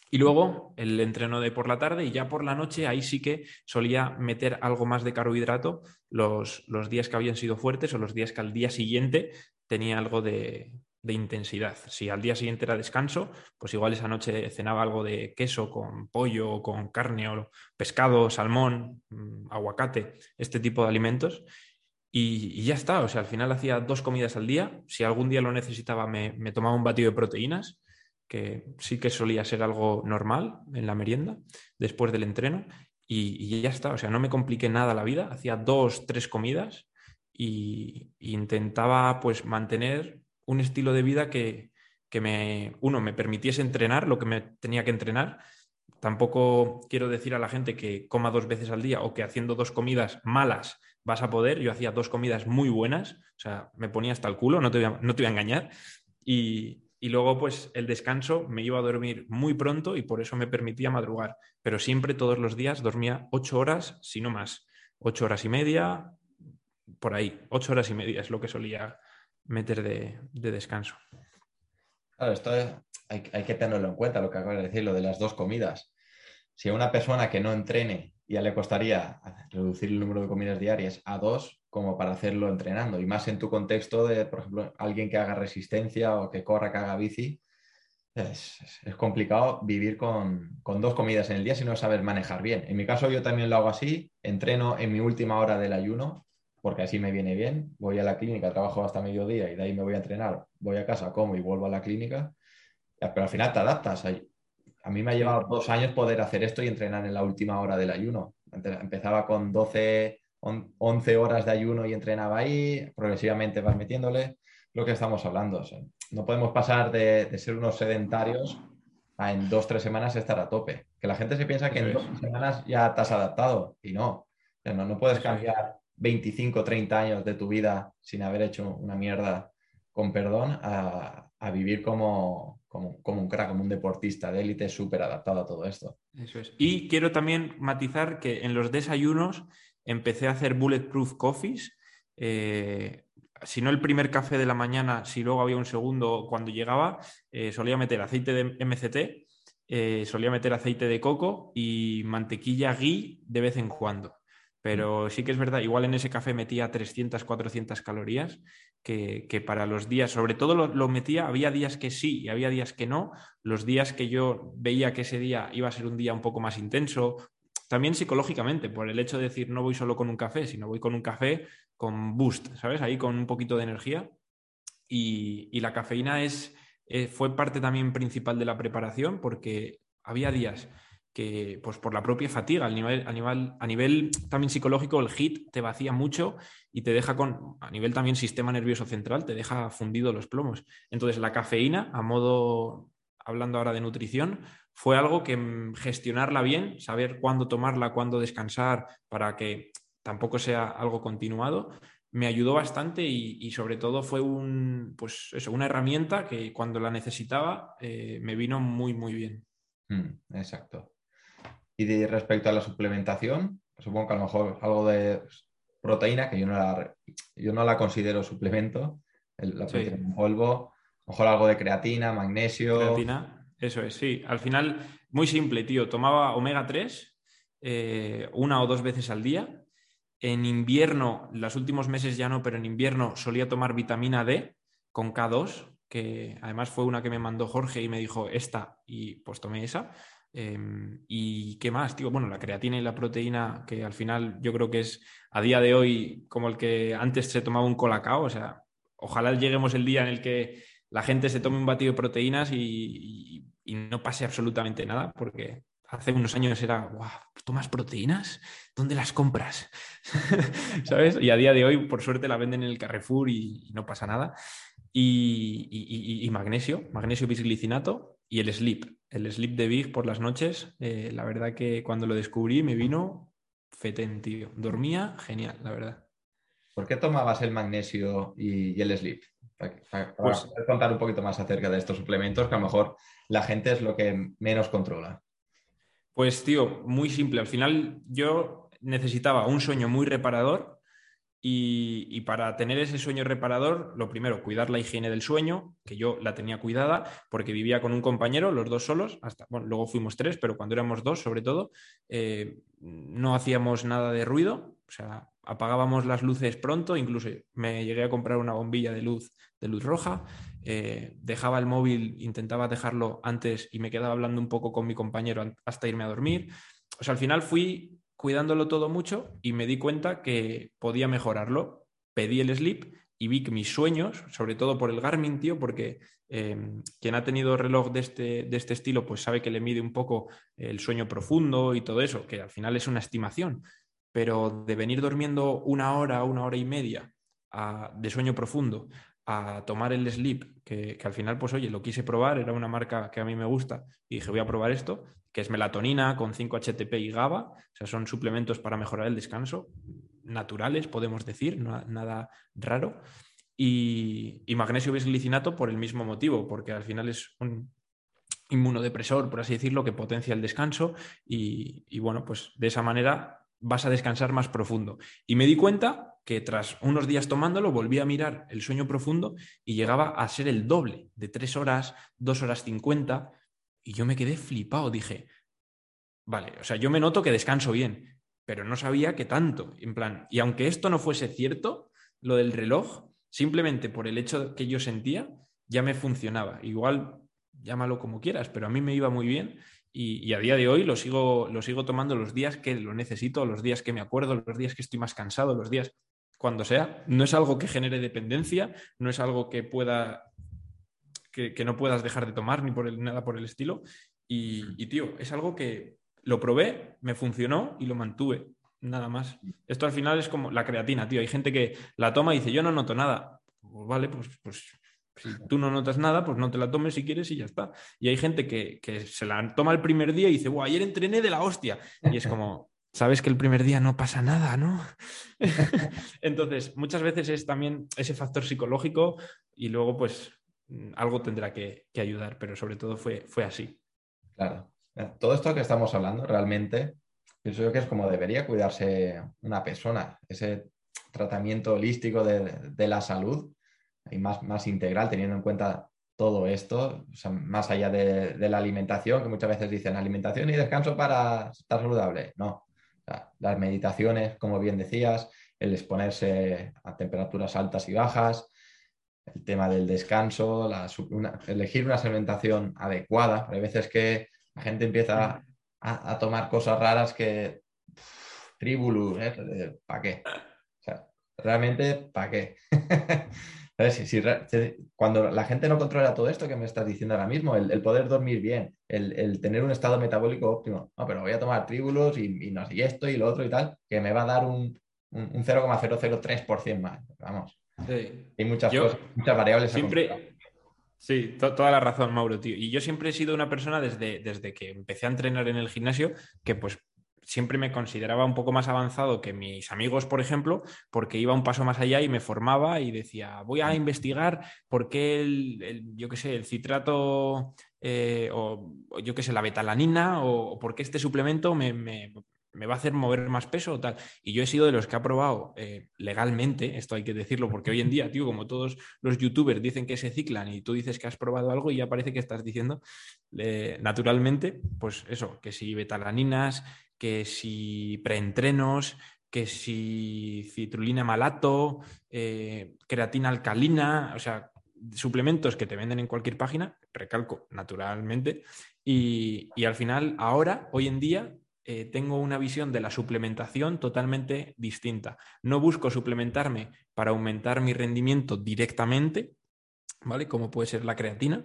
Y luego el entreno de por la tarde y ya por la noche ahí sí que solía meter algo más de carbohidrato los días que habían sido fuertes o los días que al día siguiente tenía algo de, de intensidad. Si al día siguiente era descanso, pues igual esa noche cenaba algo de queso con pollo, con carne o pescado, salmón, mm, aguacate, este tipo de alimentos. Y, ya está, o sea, al final hacía dos comidas al día. Si algún día lo necesitaba, me, tomaba un batido de proteínas, que sí que solía ser algo normal en la merienda, después del entreno. Y, ya está, o sea, no me compliqué nada la vida. Hacía dos, tres comidas y, y intentaba pues mantener un estilo de vida que, me, uno, me permitiese entrenar lo que me tenía que entrenar. Tampoco quiero decir a la gente que coma dos veces al día o que haciendo dos comidas malas vas a poder. Yo hacía dos comidas muy buenas, o sea, me ponía hasta el culo, no te voy a, no te voy a engañar. Y, y luego, pues, el descanso me iba a dormir muy pronto y por eso me permitía madrugar. Pero siempre, todos los días, dormía ocho horas, si no más. Ocho horas y media, por ahí. Ocho horas y media es lo que solía meter de, descanso. Claro, esto hay, que tenerlo en cuenta, lo que acabas de decir, lo de las dos comidas. Si a una persona que no entrene ya le costaría reducir el número de comidas diarias a dos, como para hacerlo entrenando, y más en tu contexto de, por ejemplo, alguien que haga resistencia o que corra, que haga bici, es, complicado vivir con, con, dos comidas en el día si no sabes manejar bien. En mi caso yo también lo hago así, entreno en mi última hora del ayuno, porque así me viene bien. Voy a la clínica, trabajo hasta mediodía y de ahí me voy a entrenar, voy a casa, como y vuelvo a la clínica. Pero al final te adaptas. A mí me ha llevado dos años poder hacer esto y entrenar en la última hora del ayuno. Empezaba con 12, 11 horas de ayuno y entrenaba ahí, progresivamente vas metiéndole lo que estamos hablando. no podemos pasar de, ser unos sedentarios a en dos, tres semanas estar a tope. Que la gente se piensa que en dos semanas ya te has adaptado y no. No, no puedes cambiar 25, 30 años de tu vida sin haber hecho una mierda, con perdón, a, vivir como, como, un crack, como un deportista de élite súper adaptado a todo esto. Eso es. Y quiero también matizar que en los desayunos empecé a hacer bulletproof coffees. Eh, si no el primer café de la mañana, si luego había un segundo cuando llegaba, eh, solía meter aceite de MCT, eh, solía meter aceite de coco y mantequilla ghee de vez en cuando. Pero sí que es verdad, igual en ese café metía 300, 400 calorías, que, para los días, sobre todo lo, metía, había días que sí y había días que no. Los días que yo veía que ese día iba a ser un día un poco más intenso, también psicológicamente, por el hecho de decir no voy solo con un café, sino voy con un café con boost, ¿sabes? Ahí con un poquito de energía. Y, la cafeína es, eh, fue parte también principal de la preparación porque había días que pues por la propia fatiga, a nivel, a nivel, a nivel también psicológico, el HIT te vacía mucho y te deja con, a nivel también sistema nervioso central, te deja fundido los plomos. Entonces la cafeína, a modo, hablando ahora de nutrición, fue algo que mm, gestionarla bien, saber cuándo tomarla, cuándo descansar, para que tampoco sea algo continuado, me ayudó bastante y, sobre todo fue un, pues una herramienta que cuando la necesitaba eh, me vino muy, muy bien. Mm, exacto. Y respecto a la suplementación, supongo que a lo mejor algo de proteína, que yo no la, yo no la considero suplemento, la proteína en polvo, a lo mejor algo de creatina, magnesio. Creatina, eso es, sí. Al final, muy simple, tío. Tomaba omega 3 eh, una o dos veces al día en invierno, los últimos meses ya no, pero en invierno solía tomar vitamina D con K2, que además fue una que me mandó Jorge y me dijo esta y pues tomé esa. Em, ¿Y qué más, tío? Bueno, la creatina y la proteína, que al final yo creo que es a día de hoy como el que antes se tomaba un colacao, o sea, ojalá lleguemos el día en el que la gente se tome un batido de proteínas y no pase absolutamente nada, porque hace unos años era, wow, ¿tomas proteínas? ¿Dónde las compras? ¿Sabes? Y a día de hoy, por suerte, la venden en el Carrefour y, no pasa nada. Y, magnesio, magnesio bisglicinato y el sleep. El sleep de Big por las noches, eh, la verdad que cuando lo descubrí me vino fetén, tío. Dormía genial, la verdad. ¿Por qué tomabas el magnesio y, el sleep? Para, pues contar un poquito más acerca de estos suplementos, que a lo mejor la gente es lo que menos controla. Pues tío, muy simple. Al final yo necesitaba un sueño muy reparador y, para tener ese sueño reparador, lo primero, cuidar la higiene del sueño, que yo la tenía cuidada porque vivía con un compañero, los dos solos, hasta, bueno, luego fuimos tres, pero cuando éramos dos, sobre todo, eh, no hacíamos nada de ruido, o sea, apagábamos las luces pronto, incluso me llegué a comprar una bombilla de luz, de luz roja, eh, dejaba el móvil, intentaba dejarlo antes y me quedaba hablando un poco con mi compañero hasta irme a dormir. O sea, al final fui cuidándolo todo mucho y me di cuenta que podía mejorarlo. Pedí el sleep y vi que mis sueños, sobre todo por el Garmin, tío, porque em, quien ha tenido reloj de este, de este estilo, pues sabe que le mide un poco el sueño profundo y todo eso, que al final es una estimación pero de venir durmiendo una hora, una hora y media de sueño profundo a tomar el sleep, que, al final, pues oye, lo quise probar, era una marca que a mí me gusta y dije, voy a probar esto, que es melatonina con 5-HTP y GABA, o sea, son suplementos para mejorar el descanso, naturales, podemos decir, nada raro. Y, magnesio bisglicinato por el mismo motivo, porque al final es un inmunodepresor, por así decirlo, que potencia el descanso y, y bueno, pues de esa manera vas a descansar más profundo. Y me di cuenta que tras unos días tomándolo volví a mirar el sueño profundo y llegaba a ser el doble, de tres horas, dos horas cincuenta, y yo me quedé flipado, dije, vale, o sea, yo me noto que descanso bien, pero no sabía que tanto, en plan, y aunque esto no fuese cierto, lo del reloj, simplemente por el hecho que yo sentía, ya me funcionaba. Igual, llámalo como quieras, pero a mí me iba muy bien y, a día de hoy lo sigo, lo sigo tomando los días que lo necesito, los días que me acuerdo, los días que estoy más cansado, los días cuando sea. No es algo que genere dependencia, no es algo que pueda que, no puedas dejar de tomar ni por el, nada por el estilo. Y, tío, es algo que lo probé, me funcionó y lo mantuve. Nada más. Esto al final es como la creatina, tío. Hay gente que la toma y dice, yo no noto nada. Pues vale, pues, pues si tú no notas nada, pues no te la tomes si quieres y ya está. Y hay gente que, se la toma el primer día y dice, wow, ayer entrené de la hostia. Y es como, sabes que el primer día no pasa nada, ¿no? Entonces, muchas veces es también ese factor psicológico y luego, pues, algo tendrá que, ayudar, pero sobre todo fue, así. Claro. Todo esto que estamos hablando realmente, pienso yo que es como debería cuidarse una persona, ese tratamiento holístico de la salud y más integral, teniendo en cuenta todo esto, más allá de, la alimentación, que muchas veces dicen alimentación y descanso para estar saludable. No, las meditaciones, como bien decías, el exponerse a temperaturas altas y bajas, el tema del descanso, elegir una alimentación adecuada. Hay veces que la gente empieza a, tomar cosas raras que... Tribulus, ¿eh? ¿para qué? O sea, realmente, ¿para qué? cuando la gente no controla todo esto que me estás diciendo ahora mismo, el, poder dormir bien, el, tener un estado metabólico óptimo, no, pero voy a tomar tríbulos y, no y esto y lo otro y tal, que me va a dar un, un, 0,003% más. Vamos. Hay muchas cosas, muchas variables. Siempre, sí, toda la razón, Mauro, tío. Y yo siempre he sido una persona desde, desde que empecé a entrenar en el gimnasio que pues siempre me consideraba un poco más avanzado que mis amigos, por ejemplo, porque iba un paso más allá y me formaba y decía, voy a investigar por qué el, yo qué sé, el citrato eh, o, yo qué sé, la betalanina o, por qué este suplemento me, me va a hacer mover más peso o tal. Y yo he sido de los que ha probado eh, legalmente, esto hay que decirlo, porque hoy en día, tío, como todos los youtubers dicen que se ciclan y tú dices que has probado algo y ya parece que estás diciendo naturalmente, pues eso, que si betalaninas, que si preentrenos, que si citrulina malato, eh, creatina alcalina, o sea, suplementos que te venden en cualquier página, recalco, naturalmente, y, y al final, ahora, hoy en día, eh, tengo una visión de la suplementación totalmente distinta. No busco suplementarme para aumentar mi rendimiento directamente, ¿vale? Como puede ser la creatina,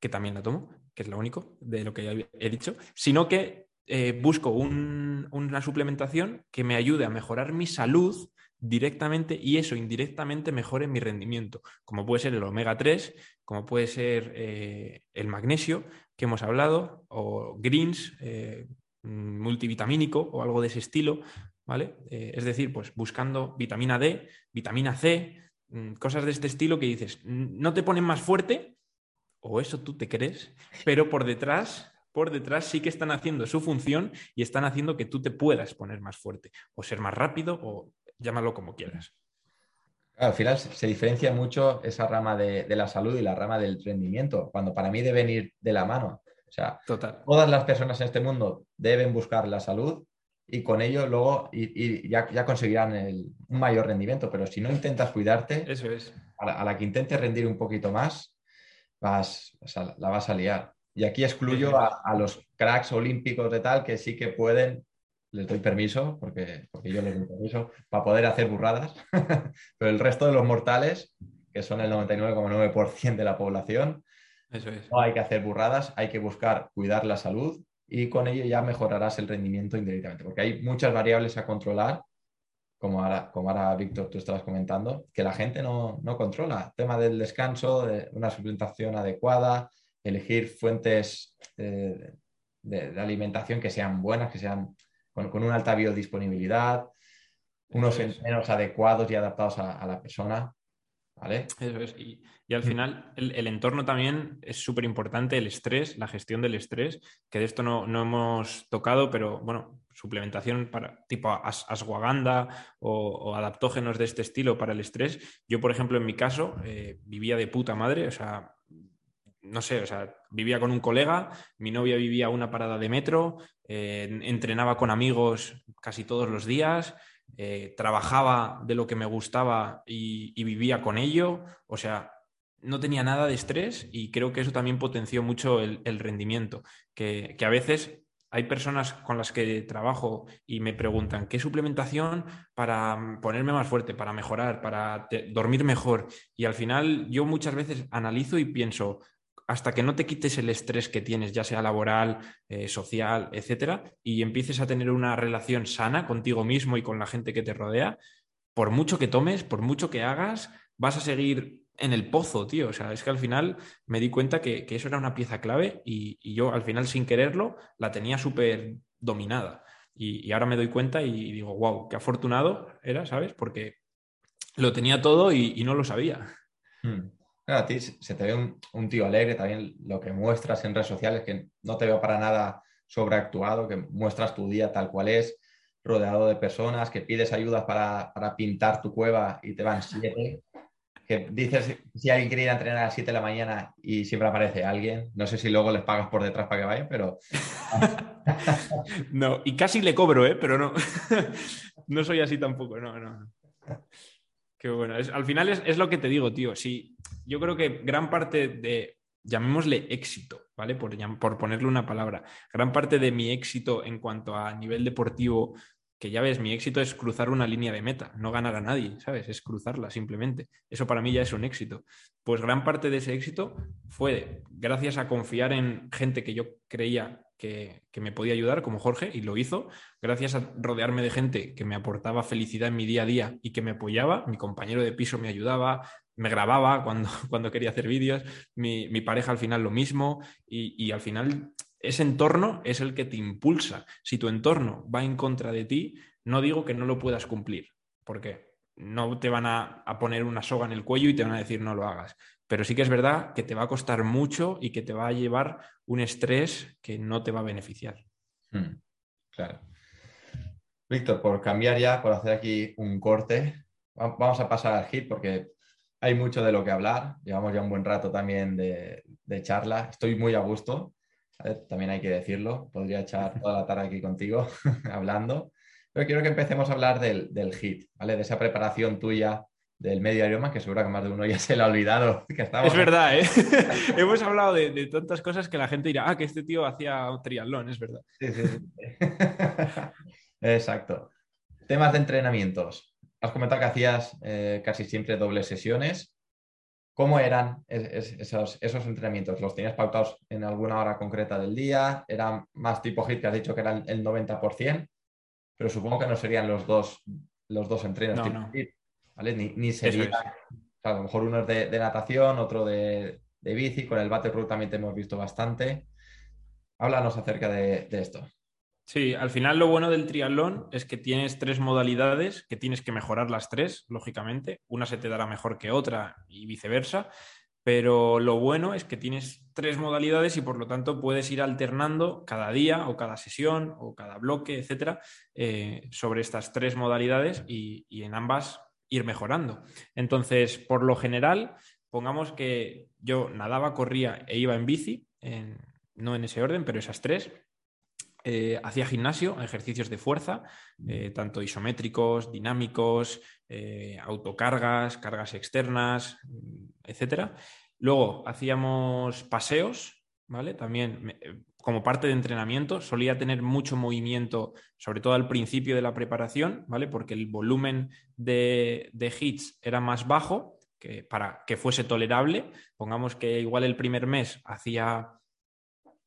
que también la tomo, que es lo único de lo que ya he dicho, sino que eh, busco una suplementación que me ayude a mejorar mi salud directamente y eso indirectamente mejore mi rendimiento, como puede ser el omega 3, como puede ser eh, el magnesio que hemos hablado, o greens, Mm, multivitamínico o algo de ese estilo, ¿vale? Eh, es decir, pues buscando vitamina D, vitamina C, mm, cosas de este estilo que dices, no te ponen más fuerte, o eso tú te crees, pero por detrás, por detrás sí que están haciendo su función y están haciendo que tú te puedas poner más fuerte, o ser más rápido, o llámalo como quieras. al final se diferencia mucho esa rama de, de la salud y la rama del rendimiento, cuando para mí deben ir de la mano. O sea, todas las personas en este mundo deben buscar la salud y con ello luego y, ya, conseguirán un mayor rendimiento. Pero si no intentas cuidarte, Eso es. a, la, que intentes rendir un poquito más, vas, la vas a liar. Y aquí excluyo a, los cracks olímpicos de tal que sí que pueden, les doy permiso, porque, porque yo les doy permiso, para poder hacer burradas. Pero el resto de los mortales, que son el 99,9% de la población, no hay que hacer burradas, hay que buscar cuidar la salud y con ello ya mejorarás el rendimiento indirectamente, porque hay muchas variables a controlar, como ahora, como ahora Víctor, tú estabas comentando, que la gente no, controla. tema del descanso, de una suplementación adecuada, elegir fuentes de, alimentación que sean buenas, que sean con, una alta biodisponibilidad, unos entrenos adecuados y adaptados a la persona. Eso es. Y, al final el, entorno también es súper importante, el estrés, la gestión del estrés, que de esto no, hemos tocado, pero bueno, suplementación para tipo aswaganda o, adaptógenos de este estilo para el estrés. Yo, por ejemplo, en mi caso, eh, vivía de puta madre, o sea, no sé, o sea, vivía con un colega, mi novia vivía una parada de metro, eh, entrenaba con amigos casi todos los días. Eh, trabajaba de lo que me gustaba y, vivía con ello, o sea, no tenía nada de estrés y creo que eso también potenció mucho el, rendimiento, que, a veces hay personas con las que trabajo y me preguntan, ¿qué suplementación para ponerme más fuerte, para mejorar, para dormir mejor? Y al final yo muchas veces analizo y pienso, hasta que no te quites el estrés que tienes, ya sea laboral, eh, social, etcétera, y empieces a tener una relación sana contigo mismo y con la gente que te rodea, por mucho que tomes, por mucho que hagas, vas a seguir en el pozo, tío. O sea, es que al final me di cuenta que, eso era una pieza clave y, yo al final sin quererlo la tenía súper dominada. Y, ahora me doy cuenta y digo, wow, qué afortunado era, ¿sabes? Porque lo tenía todo y, no lo sabía. Hmm a ti se te ve un, tío alegre, también lo que muestras en redes sociales, que no te veo para nada sobreactuado, que muestras tu día tal cual es, rodeado de personas, que pides ayuda para, pintar tu cueva y te van siete, que dices si alguien quiere ir a entrenar a las 7 de la mañana y siempre aparece alguien, no sé si luego les pagas por detrás para que vayan, pero... no, y casi le cobro, ¿eh? pero no, no soy así tampoco, no, no. Qué bueno. al final es, lo que te digo, tío. Sí, yo creo que gran parte de, llamémosle éxito, ¿vale? Por, por ponerle una palabra, gran parte de mi éxito en cuanto a nivel deportivo, que ya ves, mi éxito es cruzar una línea de meta, no ganar a nadie, ¿sabes? Es cruzarla simplemente. Eso para mí ya es un éxito. Pues gran parte de ese éxito fue gracias a confiar en gente que yo creía que, me podía ayudar, como Jorge, y lo hizo, gracias a rodearme de gente que me aportaba felicidad en mi día a día y que me apoyaba. Mi compañero de piso me ayudaba, me grababa cuando, cuando quería hacer vídeos, mi, pareja al final lo mismo, y, al final ese entorno es el que te impulsa. Si tu entorno va en contra de ti, no digo que no lo puedas cumplir, porque no te van a, poner una soga en el cuello y te van a decir no lo hagas. Pero sí que es verdad que te va a costar mucho y que te va a llevar un estrés que no te va a beneficiar. Hmm, claro. Víctor, por cambiar ya, por hacer aquí un corte, vamos a pasar al hit porque hay mucho de lo que hablar. Llevamos ya un buen rato también de, charla. Estoy muy a gusto, también hay que decirlo. Podría echar toda la tarde aquí contigo hablando. Pero quiero que empecemos a hablar del, del HIT, ¿vale? De esa preparación tuya del medio aroma, que seguro que más de uno ya se le ha olvidado. Que es verdad, ¿eh? Hemos hablado de, tantas cosas que la gente dirá, ah, que este tío hacía un triatlón, es verdad. Sí, sí, sí. Exacto. Temas de entrenamientos. Has comentado que hacías eh, casi siempre dobles sesiones. ¿Cómo eran esos, esos, entrenamientos? ¿Los tenías pautados en alguna hora concreta del día? ¿Eran más tipo HIT que has dicho que eran el 90%? Pero supongo que no serían los dos, los dos entrenos tipo ni, sería. a lo mejor uno es de, natación, otro de, bici, con el battle también te hemos visto bastante. Háblanos acerca de, esto. Sí, al final lo bueno del triatlón es que tienes tres modalidades, que tienes que mejorar las tres, lógicamente. Una se te dará mejor que otra y viceversa. Pero lo bueno es que tienes tres modalidades y por lo tanto puedes ir alternando cada día o cada sesión o cada bloque, etcétera, eh, sobre estas tres modalidades y, y en ambas ir mejorando. Entonces, por lo general, pongamos que yo nadaba, corría e iba en bici, no en ese orden, pero esas tres. Eh, hacía gimnasio, ejercicios de fuerza, eh, tanto isométricos, dinámicos, eh, autocargas, cargas externas, etcétera. Luego hacíamos paseos, ¿vale? También como parte de entrenamiento, solía tener mucho movimiento, sobre todo al principio de la preparación, ¿vale? Porque el volumen de, hits era más bajo para que fuese tolerable. Pongamos que igual el primer mes hacía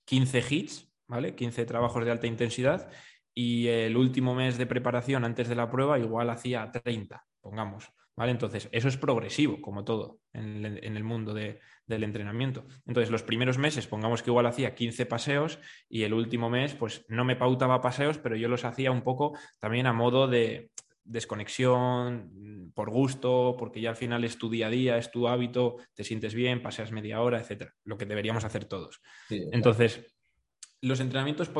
15 hits, ¿vale? 15 trabajos de alta intensidad y el último mes de preparación antes de la prueba igual hacía 30, pongamos. ¿Vale? Entonces, eso es progresivo, como todo en el, mundo del entrenamiento. Entonces, los primeros meses, pongamos que igual hacía 15 paseos y el último mes, pues no me pautaba paseos, pero yo los hacía un poco también a modo de desconexión, por gusto, porque ya al final es tu día a día, es tu hábito, te sientes bien, paseas media hora, etcétera, lo que deberíamos hacer todos. Entonces, los entrenamientos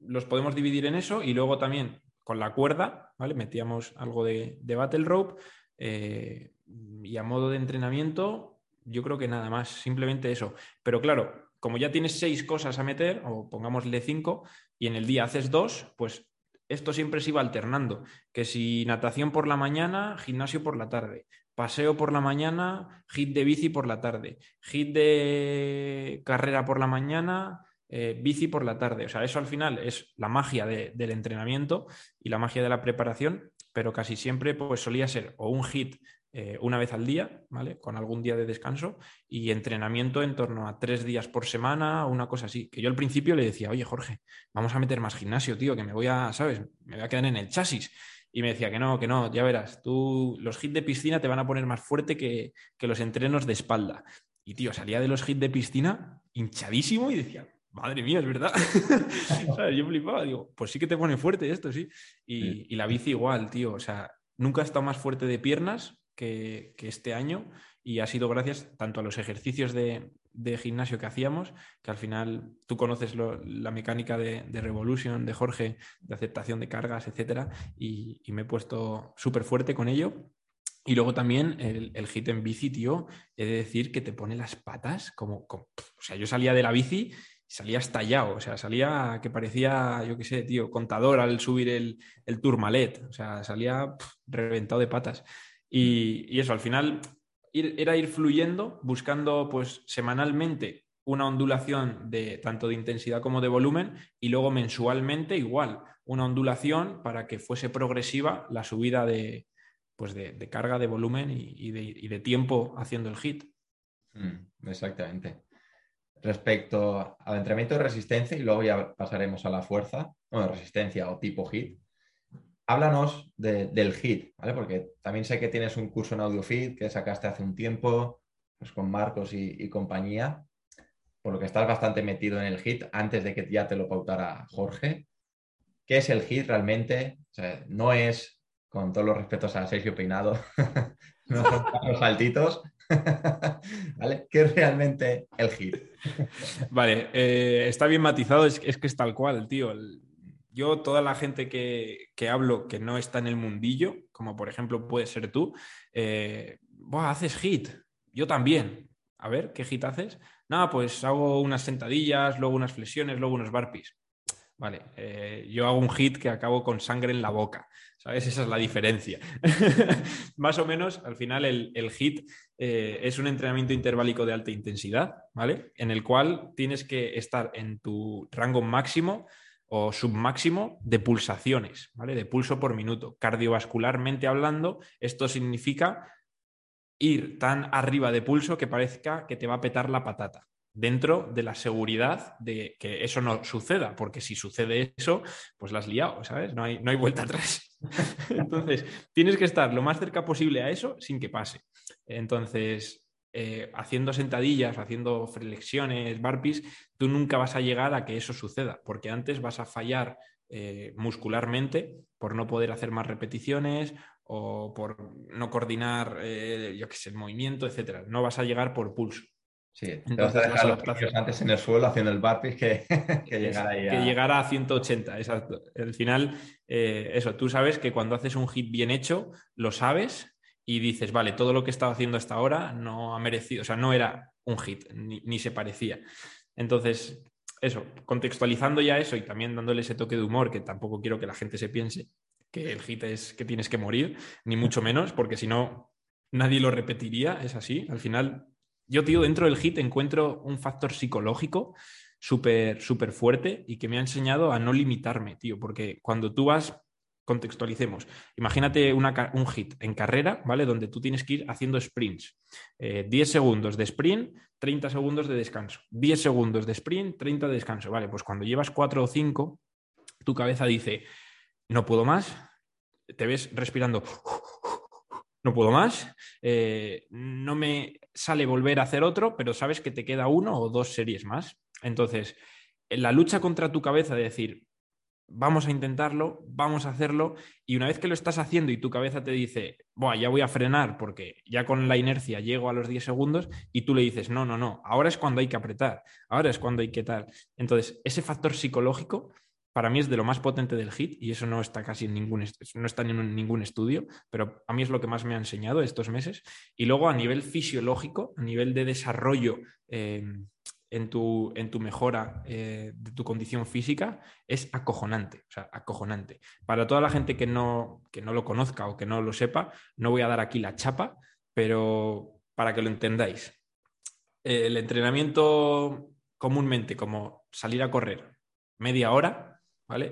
los podemos dividir en eso y luego también con la cuerda, ¿vale? Metíamos algo de, de battle rope eh, y a modo de entrenamiento, yo creo que nada más, simplemente eso. Pero claro, como ya tienes seis cosas a meter, o pongámosle cinco, y en el día haces dos, pues esto siempre se iba alternando. Que si natación por la mañana, gimnasio por la tarde, paseo por la mañana, hit de bici por la tarde, hit de carrera por la mañana, eh, bici por la tarde. O sea, eso al final es la magia del entrenamiento y la magia de la preparación pero casi siempre pues, solía ser o un hit eh, una vez al día, ¿vale? Con algún día de descanso y entrenamiento en torno a tres días por semana, una cosa así. Que yo al principio le decía, oye Jorge, vamos a meter más gimnasio, tío, que me voy a, ¿sabes? Me voy a quedar en el chasis. Y me decía que no, que no, ya verás, tú los hits de piscina te van a poner más fuerte que, que los entrenos de espalda. Y tío, salía de los hits de piscina hinchadísimo y decía, madre mía, es verdad. Yo flipaba, digo, pues sí que te pone fuerte esto, sí. Y, la bici igual, tío. O sea, nunca he estado más fuerte de piernas que, este año y ha sido gracias tanto a los ejercicios de, gimnasio que hacíamos, que al final tú conoces la mecánica de, Revolution, de Jorge, de aceptación de cargas, etcétera, y, me he puesto súper fuerte con ello. Y luego también el, el, hit en bici, tío, he de decir que te pone las patas como, como, O sea, yo salía de la bici salía estallado, o sea, salía que parecía, yo qué sé, tío, contador al subir el, el Tourmalet, o sea, salía reventado de patas. Y, eso, al final era ir fluyendo, buscando pues semanalmente una ondulación de tanto de intensidad como de volumen y luego mensualmente igual, una ondulación para que fuese progresiva la subida de, pues de, carga, de volumen y, de, y, de, tiempo haciendo el hit. Mm, exactamente respecto al entrenamiento de resistencia y luego ya pasaremos a la fuerza, o de resistencia o tipo HIT. Háblanos del HIT. Porque también sé que tienes un curso en AudioFit que sacaste hace un tiempo, pues con Marcos y, compañía. por lo que estás bastante metido en el hit antes de que ya te lo pautara Jorge. ¿Qué es el hit realmente? no es, con todos los respetos a Sergio Peinado, no son saltitos, ¿Vale? ¿Qué es realmente el hit? Vale, eh, está bien matizado, es, que es tal cual, tío. yo, toda la gente que, hablo que no está en el mundillo, como por ejemplo puede ser tú, eh, haces hit. Yo también. A ver, ¿qué hit haces? Nada, pues hago unas sentadillas, luego unas flexiones, luego unos burpees. Vale, eh, yo hago un hit que acabo con sangre en la boca, ¿sabes? Esa es la diferencia. Más o menos, al final, el, hit eh, es un entrenamiento interválico de alta intensidad, ¿vale? En el cual tienes que estar en tu rango máximo o submáximo de pulsaciones, ¿vale? De pulso por minuto. Cardiovascularmente hablando, esto significa ir tan arriba de pulso que parezca que te va a petar la patata dentro de la seguridad de que eso no suceda, porque si sucede eso, pues la has liado, ¿sabes? No hay, no hay vuelta atrás. Entonces, tienes que estar lo más cerca posible a eso sin que pase. Entonces, eh, haciendo sentadillas, haciendo flexiones, burpees, tú nunca vas a llegar a que eso suceda, porque antes vas a fallar eh, muscularmente por no poder hacer más repeticiones o por no coordinar, eh, yo qué sé, el movimiento, etcétera. No vas a llegar por pulso. Sí, te vas a dejar los antes en el suelo haciendo el burpee que, que llegar ahí a... Que llegara a 180, exacto. Al final, eh, eso, tú sabes que cuando haces un hit bien hecho, lo sabes y dices, vale, todo lo que he estado haciendo hasta ahora no ha merecido, o sea, no era un hit, ni, ni se parecía. Entonces, eso, contextualizando ya eso y también dándole ese toque de humor, que tampoco quiero que la gente se piense que el hit es que tienes que morir, ni mucho menos, porque si no, nadie lo repetiría, es así. Al final, yo, tío, dentro del hit encuentro un factor psicológico súper, súper fuerte y que me ha enseñado a no limitarme, tío, porque cuando tú vas, contextualicemos, imagínate un hit en carrera, ¿vale? Donde tú tienes que ir haciendo sprints. 10 eh, segundos de sprint, 30 segundos de descanso. 10 segundos de sprint, 30 de descanso. Vale, pues cuando llevas 4 o 5, tu cabeza dice, no puedo más, te ves respirando no puedo más, eh, no me sale volver a hacer otro, pero sabes que te queda uno o dos series más. Entonces, la lucha contra tu cabeza de decir, vamos a intentarlo, vamos a hacerlo, y una vez que lo estás haciendo y tu cabeza te dice, Buah, ya voy a frenar porque ya con la inercia llego a los 10 segundos, y tú le dices, no, no, no, ahora es cuando hay que apretar, ahora es cuando hay que tal. Entonces, ese factor psicológico para mí es de lo más potente del hit y eso no está casi en ningún, no está en ningún estudio, pero a mí es lo que más me ha enseñado estos meses. Y luego a nivel fisiológico, a nivel de desarrollo eh, en, tu, en, tu, mejora eh, de tu condición física, es acojonante, o sea, acojonante. Para toda la gente que no, que no lo conozca o que no lo sepa, no voy a dar aquí la chapa, pero para que lo entendáis. El entrenamiento comúnmente como salir a correr media hora,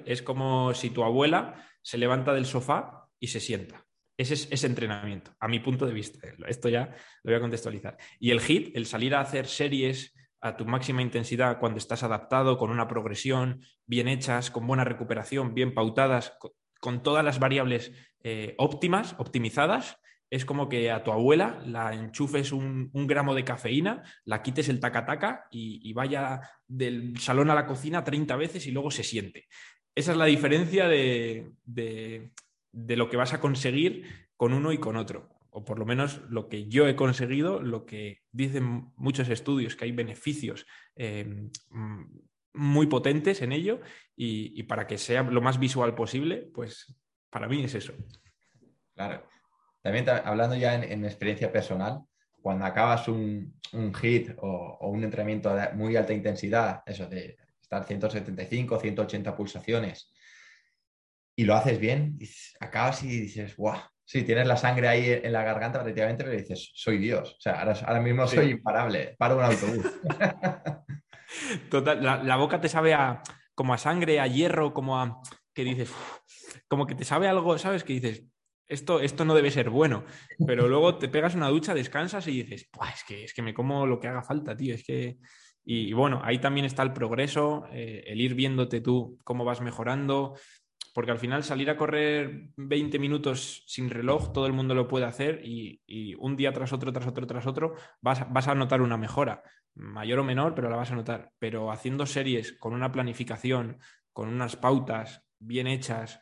es como si tu abuela se levanta del sofá y se sienta. Ese es ese entrenamiento, a mi punto de vista. Esto ya lo voy a contextualizar. Y el HIT, el salir a hacer series a tu máxima intensidad cuando estás adaptado, con una progresión, bien hechas, con buena recuperación, bien pautadas, con, todas las variables eh, óptimas, optimizadas, es como que a tu abuela la enchufes un, gramo de cafeína, la quites el taca-taca y, vaya del salón a la cocina 30 veces y luego se siente. Esa es la diferencia de, lo que vas a conseguir con uno y con otro. O por lo menos lo que yo he conseguido, lo que dicen muchos estudios, que hay beneficios em, muy potentes en ello y para que sea lo más visual posible, pues para mí es eso. Claro. También hablando ya en, experiencia personal, cuando acabas un, hit o, un entrenamiento de muy alta intensidad, eso de estar 175, 180 pulsaciones, y lo haces bien, acabas y dices, guau, sí, tienes la sangre ahí en la garganta prácticamente, pero dices, soy Dios. O sea, ahora, mismo soy imparable, paro un autobús. Total, la, boca te sabe a, como a sangre, a hierro, como a que dices, como que te sabe algo, ¿sabes? Que dices, esto, esto no debe ser bueno. Pero luego te pegas una ducha, descansas y dices, es que, es que me como lo que haga falta, tío. Es que. Y, bueno, ahí también está el progreso, eh, el ir viéndote tú cómo vas mejorando. porque al final salir a correr 20 minutos sin reloj, todo el mundo lo puede hacer y, un día tras otro, tras otro, tras otro, vas, vas, a notar una mejora, mayor o menor, pero la vas a notar. Pero haciendo series con una planificación, con unas pautas bien hechas,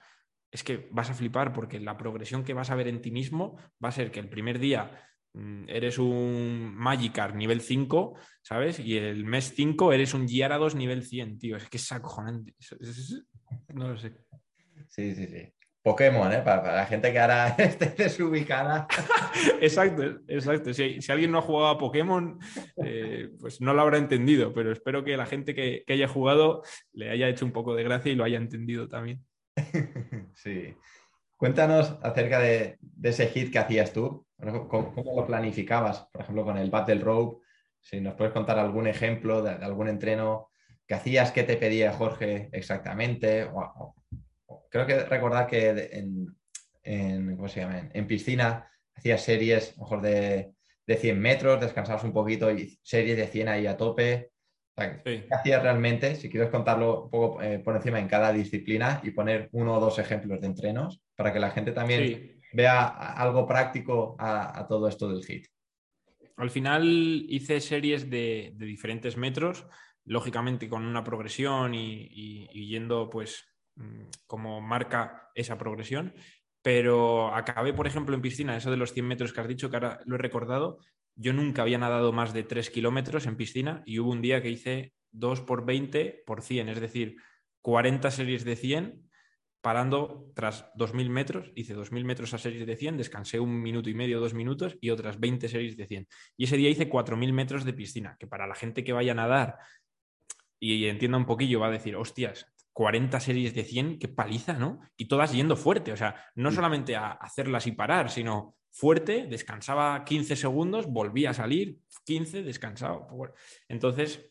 es que vas a flipar porque la progresión que vas a ver en ti mismo va a ser que el primer día mm, eres un Magikarp nivel 5, ¿sabes? Y el mes 5 eres un Gyarados nivel 100, tío. Es que es acojonante. No lo sé. Sí, sí, sí. Pokémon, ¿eh? Para, la gente que ahora esté desubicada. exacto, exacto. Si, alguien no ha jugado a Pokémon, eh, pues no lo habrá entendido, pero espero que la gente que, que haya jugado le haya hecho un poco de gracia y lo haya entendido también. Sí. Cuéntanos acerca de, ese hit que hacías tú. ¿Cómo, lo planificabas? Por ejemplo, con el Battle Rope. Si nos puedes contar algún ejemplo de, algún entreno que hacías, qué te pedía Jorge exactamente. creo que recordar que en, piscina hacías series mejor de, de 100 metros, descansabas un poquito y series de 100 ahí a tope. ¿Qué hacías realmente? Si quieres contarlo un poco eh, por encima en cada disciplina y poner uno o dos ejemplos de entrenos para que la gente también vea algo práctico a, todo esto del HIT. Al final hice series de, diferentes metros, lógicamente con una progresión y, yendo pues mm, como marca esa progresión, pero acabé, por ejemplo, en piscina, eso de los 100 metros que has dicho, que ahora lo he recordado, yo nunca había nadado más de 3 kilómetros en piscina y hubo un día que hice 2 por 20 por 100, es decir, 40 series de 100 parando tras 2.000 metros, hice 2.000 metros a series de 100, descansé un minuto y medio, dos minutos y otras 20 series de 100. Y ese día hice 4.000 metros de piscina, que para la gente que vaya a nadar y entienda un poquillo va a decir, hostias, 40 series de 100, qué paliza, ¿no? Y todas yendo fuerte, o sea, no solamente a hacerlas y parar, sino fuerte, descansaba 15 segundos, volvía a salir, 15, descansaba. Entonces,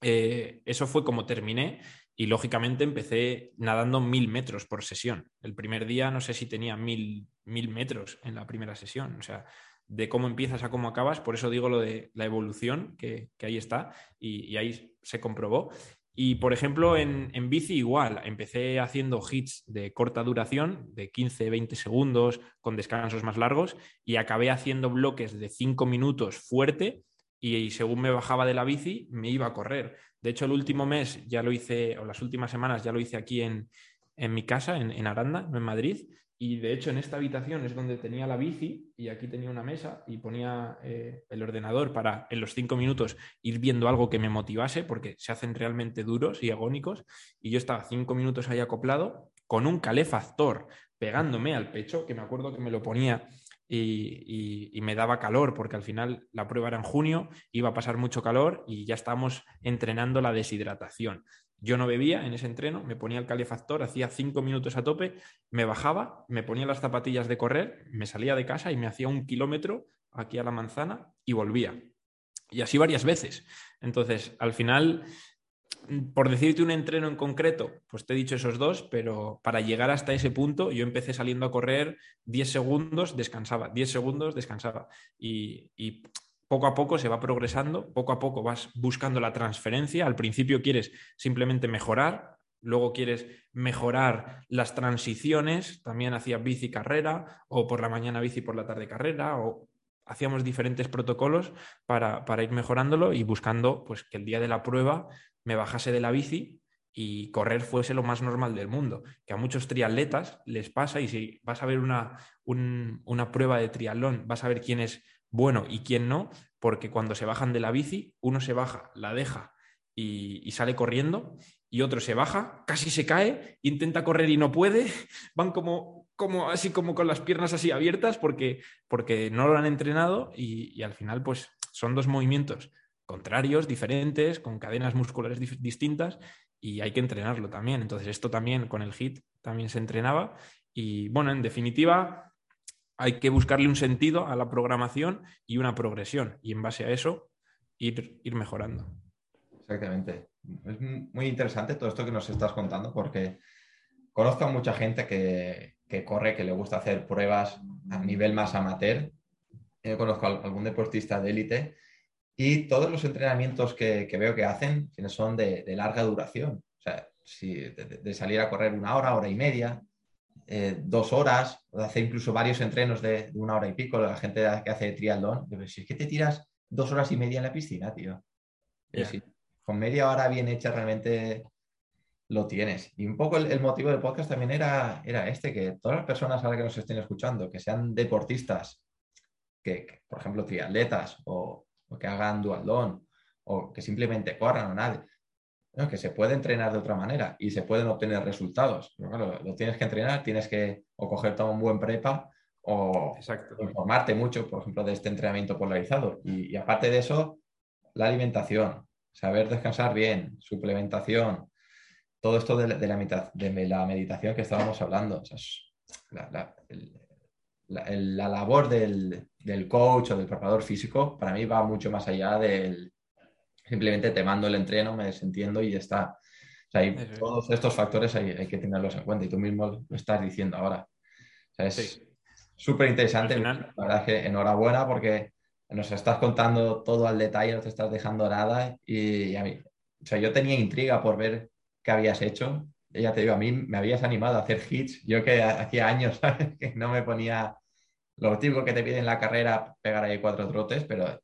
eh, eso fue como terminé y lógicamente empecé nadando mil metros por sesión. El primer día no sé si tenía mil, mil metros en la primera sesión, o sea, de cómo empiezas a cómo acabas, por eso digo lo de la evolución, que, ahí está y, ahí se comprobó. Y por ejemplo, en, bici igual, empecé haciendo hits de corta duración, de 15, 20 segundos, con descansos más largos, y acabé haciendo bloques de 5 minutos fuerte, y, según me bajaba de la bici, me iba a correr. De hecho, el último mes ya lo hice, o las últimas semanas ya lo hice aquí en, mi casa, en, en Aranda, en Madrid, y de hecho en esta habitación es donde tenía la bici y aquí tenía una mesa y ponía eh, el ordenador para en los cinco minutos ir viendo algo que me motivase porque se hacen realmente duros y agónicos. Y yo estaba cinco minutos ahí acoplado con un calefactor pegándome al pecho, que me acuerdo que me lo ponía y, y, me daba calor porque al final la prueba era en junio, iba a pasar mucho calor y ya estábamos entrenando la deshidratación. Yo no bebía en ese entreno, me ponía el calefactor, hacía cinco minutos a tope, me bajaba, me ponía las zapatillas de correr, me salía de casa y me hacía un kilómetro aquí a la manzana y volvía. Y así varias veces. Entonces, al final, por decirte un entreno en concreto, pues te he dicho esos dos, pero para llegar hasta ese punto yo empecé saliendo a correr 10 segundos, descansaba, 10 segundos, descansaba. Y, y poco a poco se va progresando, poco a poco vas buscando la transferencia. Al principio quieres simplemente mejorar, luego quieres mejorar las transiciones, también hacía bici carrera, o por la mañana bici por la tarde carrera, o hacíamos diferentes protocolos para, ir mejorándolo y buscando pues, que el día de la prueba me bajase de la bici y correr fuese lo más normal del mundo. Que a muchos triatletas les pasa, y si vas a ver una, una prueba de triatlón, vas a ver quién es bueno y quién no, porque cuando se bajan de la bici, uno se baja, la deja y, sale corriendo, y otro se baja, casi se cae, intenta correr y no puede, van como, como así como con las piernas así abiertas porque, porque no lo han entrenado y, al final pues son dos movimientos contrarios, diferentes, con cadenas musculares distintas y hay que entrenarlo también. Entonces esto también con el HIT también se entrenaba y bueno, en definitiva, hay que buscarle un sentido a la programación y una progresión. Y en base a eso, ir, ir mejorando. Exactamente. Es muy interesante todo esto que nos estás contando porque conozco a mucha gente que, corre, que le gusta hacer pruebas a nivel más amateur. Yo conozco a algún deportista de élite y todos los entrenamientos que, veo que hacen son de, larga duración. O sea, de, salir a correr una hora, hora y media, eh, dos horas, o hacer incluso varios entrenos de, una hora y pico, la gente que hace triatlón, si es que te tiras dos horas y media en la piscina, tío. con media hora bien hecha realmente lo tienes. Y un poco el, motivo del podcast también era, era este, que todas las personas ahora que nos estén escuchando, que sean deportistas, que, por ejemplo, triatletas o, que hagan dualdón o que simplemente corran o nada, que se puede entrenar de otra manera y se pueden obtener resultados. lo tienes que entrenar, tienes que o coger todo un buen prepa o, informarte mucho, por ejemplo, de este entrenamiento polarizado. Y, aparte de eso, la alimentación, saber descansar bien, suplementación, todo esto de, la, de la meditación que estábamos hablando. la, labor del, coach o del preparador físico para mí va mucho más allá del simplemente te mando el entreno, me desentiendo y ya está. todos estos factores hay, que tenerlos en cuenta y tú mismo lo estás diciendo ahora. es súper interesante. La verdad es que enhorabuena porque nos estás contando todo al detalle, no te estás dejando nada y, a mí, o sea, yo tenía intriga por ver que habías hecho. Ya te digo, a mí me habías animado a hacer hits. Yo que hacía años que no me ponía lo típico que te piden en la carrera, pegar ahí cuatro trotes, pero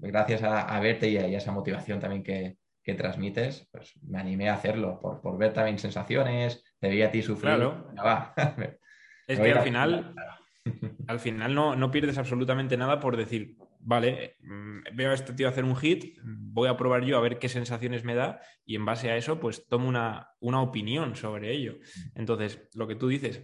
gracias a, verte y a, esa motivación también que, transmites, pues me animé a hacerlo por, por ver también sensaciones, te vi a ti sufrir. Claro. es que al final, al final no, no pierdes absolutamente nada por decir, vale, mm, veo a este tío hacer un hit, voy a probar yo a ver qué sensaciones me da y en base a eso pues tomo una, opinión sobre ello. Entonces, lo que tú dices,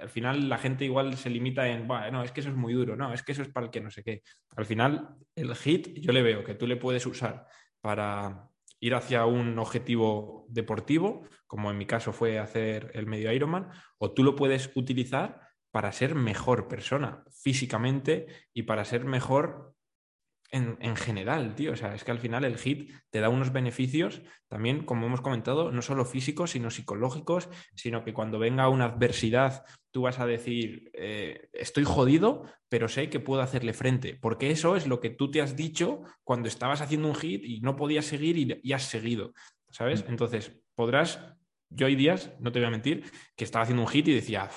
al final la gente igual se limita en, no, es que eso es muy duro, no, es que eso es para el que no sé qué. Al final, el hit yo le veo que tú le puedes usar para ir hacia un objetivo deportivo, como en mi caso fue hacer el medio Ironman, o tú lo puedes utilizar para ser mejor persona físicamente y para ser mejor en, general, tío. O sea, es que al final el HIT te da unos beneficios también, como hemos comentado, no solo físicos, sino psicológicos, sino que cuando venga una adversidad, tú vas a decir, eh, estoy jodido, pero sé que puedo hacerle frente. Porque eso es lo que tú te has dicho cuando estabas haciendo un hit y no podías seguir y, has seguido. ¿Sabes? Mm. Entonces, podrás. Yo hay días, no te voy a mentir, que estaba haciendo un hit y decía,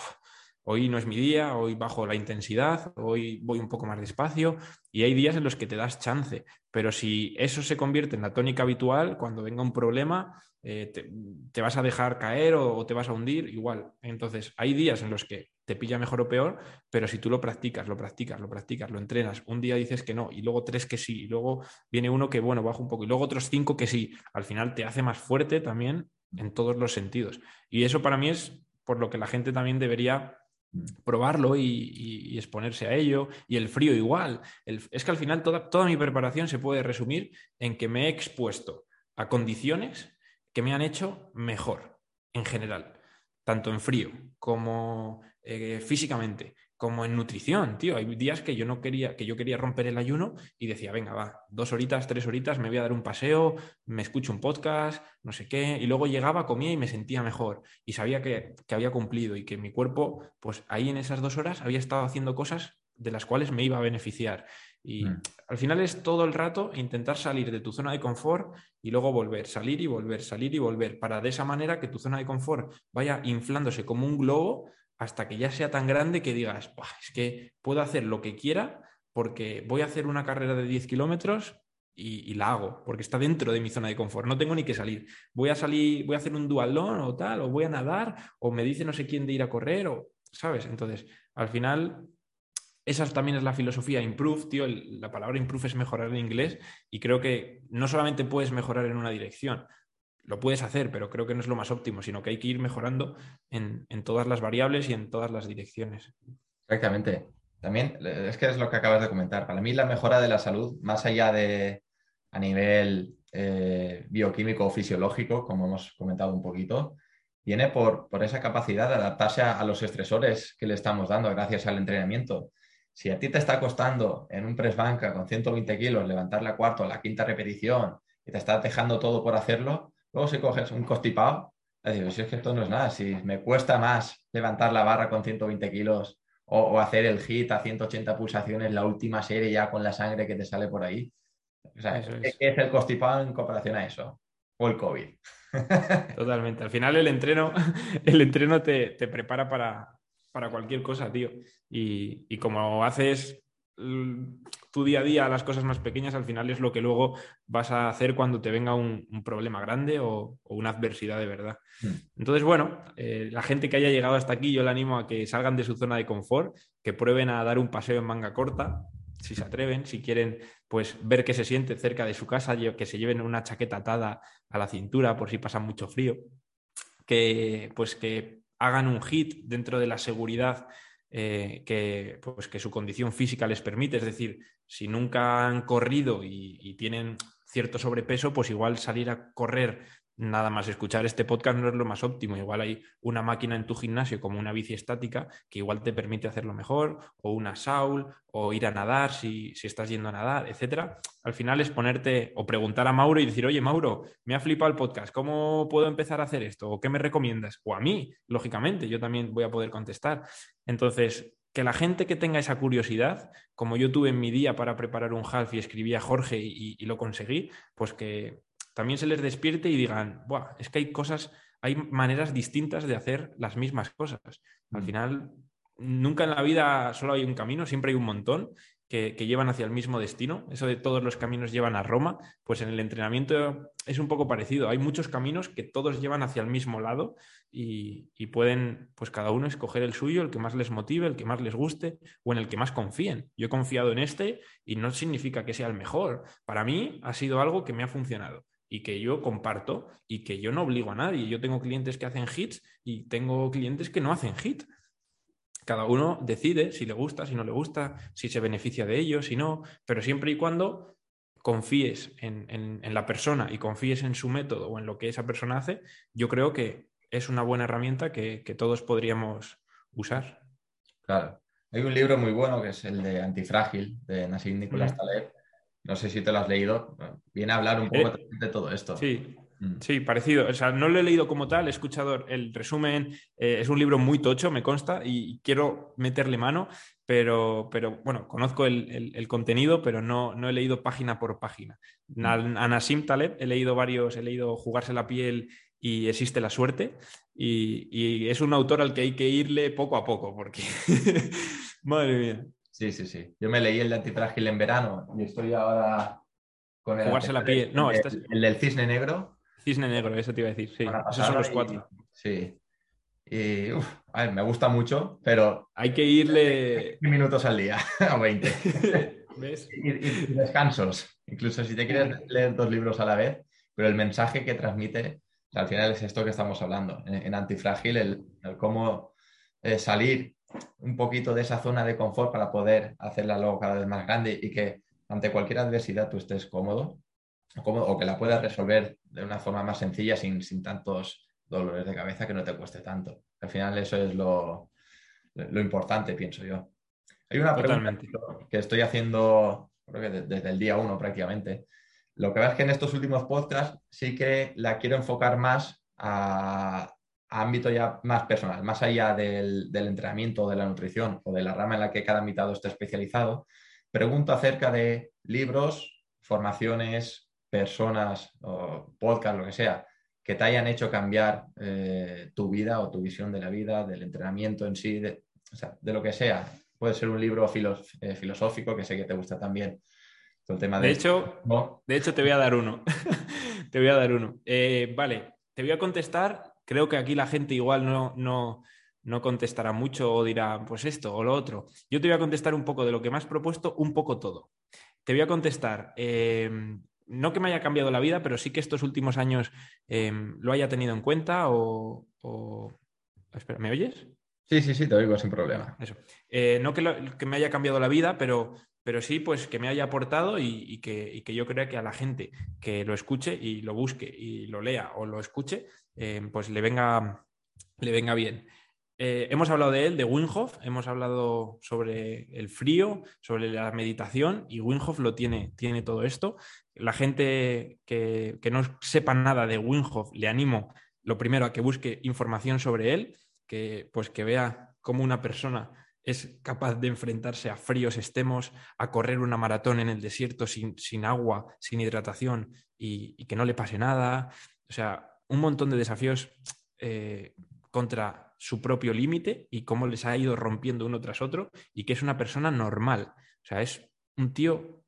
hoy no es mi día, hoy bajo la intensidad, hoy voy un poco más despacio y hay días en los que te das chance, pero si eso se convierte en la tónica habitual, cuando venga un problema, eh, te, vas a dejar caer o, te vas a hundir, igual. Entonces, hay días en los que te pilla mejor o peor, pero si tú lo practicas, lo practicas, lo practicas, lo entrenas, un día dices que no, y luego tres que sí, y luego viene uno que, bueno, baja un poco, y luego otros cinco que sí, al final te hace más fuerte también en todos los sentidos. Y eso para mí es por lo que la gente también debería probarlo y, exponerse a ello. Y el frío igual. es que al final toda, toda mi preparación se puede resumir en que me he expuesto a condiciones que me han hecho mejor en general, tanto en frío como eh, físicamente, como en nutrición, tío. Hay días que yo no quería, que yo quería romper el ayuno y decía, venga, va, dos horitas, tres horitas, me voy a dar un paseo, me escucho un podcast, no sé qué, y luego llegaba, comía y me sentía mejor. Y sabía que, había cumplido y que mi cuerpo, pues ahí en esas dos horas había estado haciendo cosas de las cuales me iba a beneficiar. Y mm. al final es todo el rato intentar salir de tu zona de confort y luego volver, salir y volver, salir y volver, para de esa manera que tu zona de confort vaya inflándose como un globo hasta que ya sea tan grande que digas, es que puedo hacer lo que quiera porque voy a hacer una carrera de 10 kilómetros y, la hago, porque está dentro de mi zona de confort. No tengo ni que salir. Voy a salir, voy a hacer un dualón o tal, o voy a nadar, o me dice no sé quién de ir a correr, o, ¿sabes? Entonces, al final, esa también es la filosofía improve, tío. la palabra improve es mejorar en inglés y creo que no solamente puedes mejorar en una dirección, lo puedes hacer, pero creo que no es lo más óptimo, sino que hay que ir mejorando en, todas las variables y en todas las direcciones. Exactamente. También es que es lo que acabas de comentar. Para mí la mejora de la salud, más allá de a nivel eh, bioquímico o fisiológico, como hemos comentado un poquito, viene por, esa capacidad de adaptarse a, los estresores que le estamos dando gracias al entrenamiento. Si a ti te está costando en un press banca con 120 kilos levantar la cuarta o la quinta repetición y te estás dejando todo por hacerlo, Luego si coges un constipado, digo, si es que esto no es nada, si me cuesta más levantar la barra con 120 kilos o, hacer el hit a 180 pulsaciones, la última serie ya con la sangre que te sale por ahí. O sea, ¿qué es. el constipado en comparación a eso? O el COVID. Totalmente. Al final el entreno, el entreno te, prepara para, para, cualquier cosa, tío. Y, y como haces tu día a día las cosas más pequeñas, al final es lo que luego vas a hacer cuando te venga un, problema grande o, una adversidad de verdad. Mm. Entonces, bueno, eh, la gente que haya llegado hasta aquí, yo le animo a que salgan de su zona de confort, que prueben a dar un paseo en manga corta, si se atreven, si quieren pues ver qué se siente cerca de su casa, que se lleven una chaqueta atada a la cintura por si pasa mucho frío, que pues que hagan un hit dentro de la seguridad eh, que, pues, que su condición física les permite. Es decir, si nunca han corrido y, tienen cierto sobrepeso, pues igual salir a correr nada más escuchar este podcast no es lo más óptimo. Igual hay una máquina en tu gimnasio como una bici estática que igual te permite hacerlo mejor, o una saul, o ir a nadar si, estás yendo a nadar, etcétera. Al final es ponerte o preguntar a Mauro y decir, oye, Mauro, me ha flipado el podcast, ¿cómo puedo empezar a hacer esto? ¿O qué me recomiendas? O a mí, lógicamente, yo también voy a poder contestar. Entonces, que la gente que tenga esa curiosidad, como yo tuve en mi día para preparar un half y escribí a Jorge y lo conseguí, pues que, también se les despierte y digan, Buah, es que hay cosas, hay maneras distintas de hacer las mismas cosas. Al mm. final, nunca en la vida solo hay un camino, siempre hay un montón que, llevan hacia el mismo destino. Eso de todos los caminos llevan a Roma, pues en el entrenamiento es un poco parecido. Hay muchos caminos que todos llevan hacia el mismo lado y, y, pueden, pues cada uno escoger el suyo, el que más les motive, el que más les guste o en el que más confíen. Yo he confiado en este y no significa que sea el mejor. Para mí ha sido algo que me ha funcionado y que yo comparto y que yo no obligo a nadie. Yo tengo clientes que hacen hits y tengo clientes que no hacen hit. Cada uno decide si le gusta, si no le gusta, si se beneficia de ello, si no, pero siempre y cuando confíes en, la persona y confíes en su método o en lo que esa persona hace, yo creo que es una buena herramienta que, todos podríamos usar. Claro. Hay un libro muy bueno que es el de Antifrágil, de Nassim Nicolás Taleb, no sé si te lo has leído. Viene a hablar un poco eh, de todo esto. Sí, mm. Sí, parecido. O sea, no lo he leído como tal, he escuchado el resumen. Eh, es un libro muy tocho, me consta, y quiero meterle mano, pero, pero bueno, conozco el, contenido, pero no, no, he leído página por página. Mm. A, Nassim Taleb he leído varios, he leído Jugarse la piel y Existe la suerte, y, y es un autor al que hay que irle poco a poco, porque madre mía. Sí, sí, sí. Yo me leí el de antifrágil en verano y estoy ahora con el. Jugarse la piel. No, el, el del cisne negro. Cisne negro, eso te iba a decir. Sí, esos son los cuatro. sí. Y a ver, me gusta mucho, pero. Hay que irle. minutos al día, o 20. ¿Ves? Y, descansos. Incluso si te quieres leer dos libros a la vez, pero el mensaje que transmite, al final es esto que estamos hablando. En, Antifrágil, el, cómo eh, salir un poquito de esa zona de confort para poder hacerla luego cada vez más grande y que ante cualquier adversidad tú estés cómodo, cómodo o que la puedas resolver de una forma más sencilla sin, tantos dolores de cabeza que no te cueste tanto. Al final eso es lo, importante, pienso yo. Hay una pregunta que estoy haciendo creo que desde el día uno prácticamente. Lo que ves es que en estos últimos podcasts sí que la quiero enfocar más a, ámbito ya más personal, más allá del, entrenamiento, de la nutrición o de la rama en la que cada invitado esté especializado, pregunto acerca de libros, formaciones, personas o podcast, lo que sea, que te hayan hecho cambiar eh, tu vida o tu visión de la vida, del entrenamiento en sí, de, lo que sea. Puede ser un libro eh, filosófico, que sé que te gusta también. El tema de, hecho, de hecho, te voy a dar uno. te voy a dar uno. Eh, vale, te voy a contestar creo que aquí la gente igual no, no, contestará mucho o dirá, pues esto o lo otro. Yo te voy a contestar un poco de lo que me has propuesto, un poco todo. Te voy a contestar, eh, no que me haya cambiado la vida, pero sí que estos últimos años eh, lo haya tenido en cuenta o, Espera, ¿me oyes? Sí, sí, sí, te oigo sin problema. Eso. Eh, no que, me haya cambiado la vida, pero, pero sí, pues que me haya aportado y, que, y, que, yo crea que a la gente que lo escuche y lo busque y lo lea o lo escuche, eh, pues le venga, le venga bien. Eh, hemos hablado de él, de Winhoff, hemos hablado sobre el frío, sobre la meditación y Winhoff lo tiene, tiene todo esto. La gente que, que no sepa nada de Winhoff, le animo lo primero a que busque información sobre él, que pues que vea cómo una persona es capaz de enfrentarse a fríos extremos, a correr una maratón en el desierto sin, sin agua, sin hidratación y, y, que no le pase nada. O sea, un montón de desafíos eh, contra su propio límite y cómo les ha ido rompiendo uno tras otro y que es una persona normal. O sea, es un tío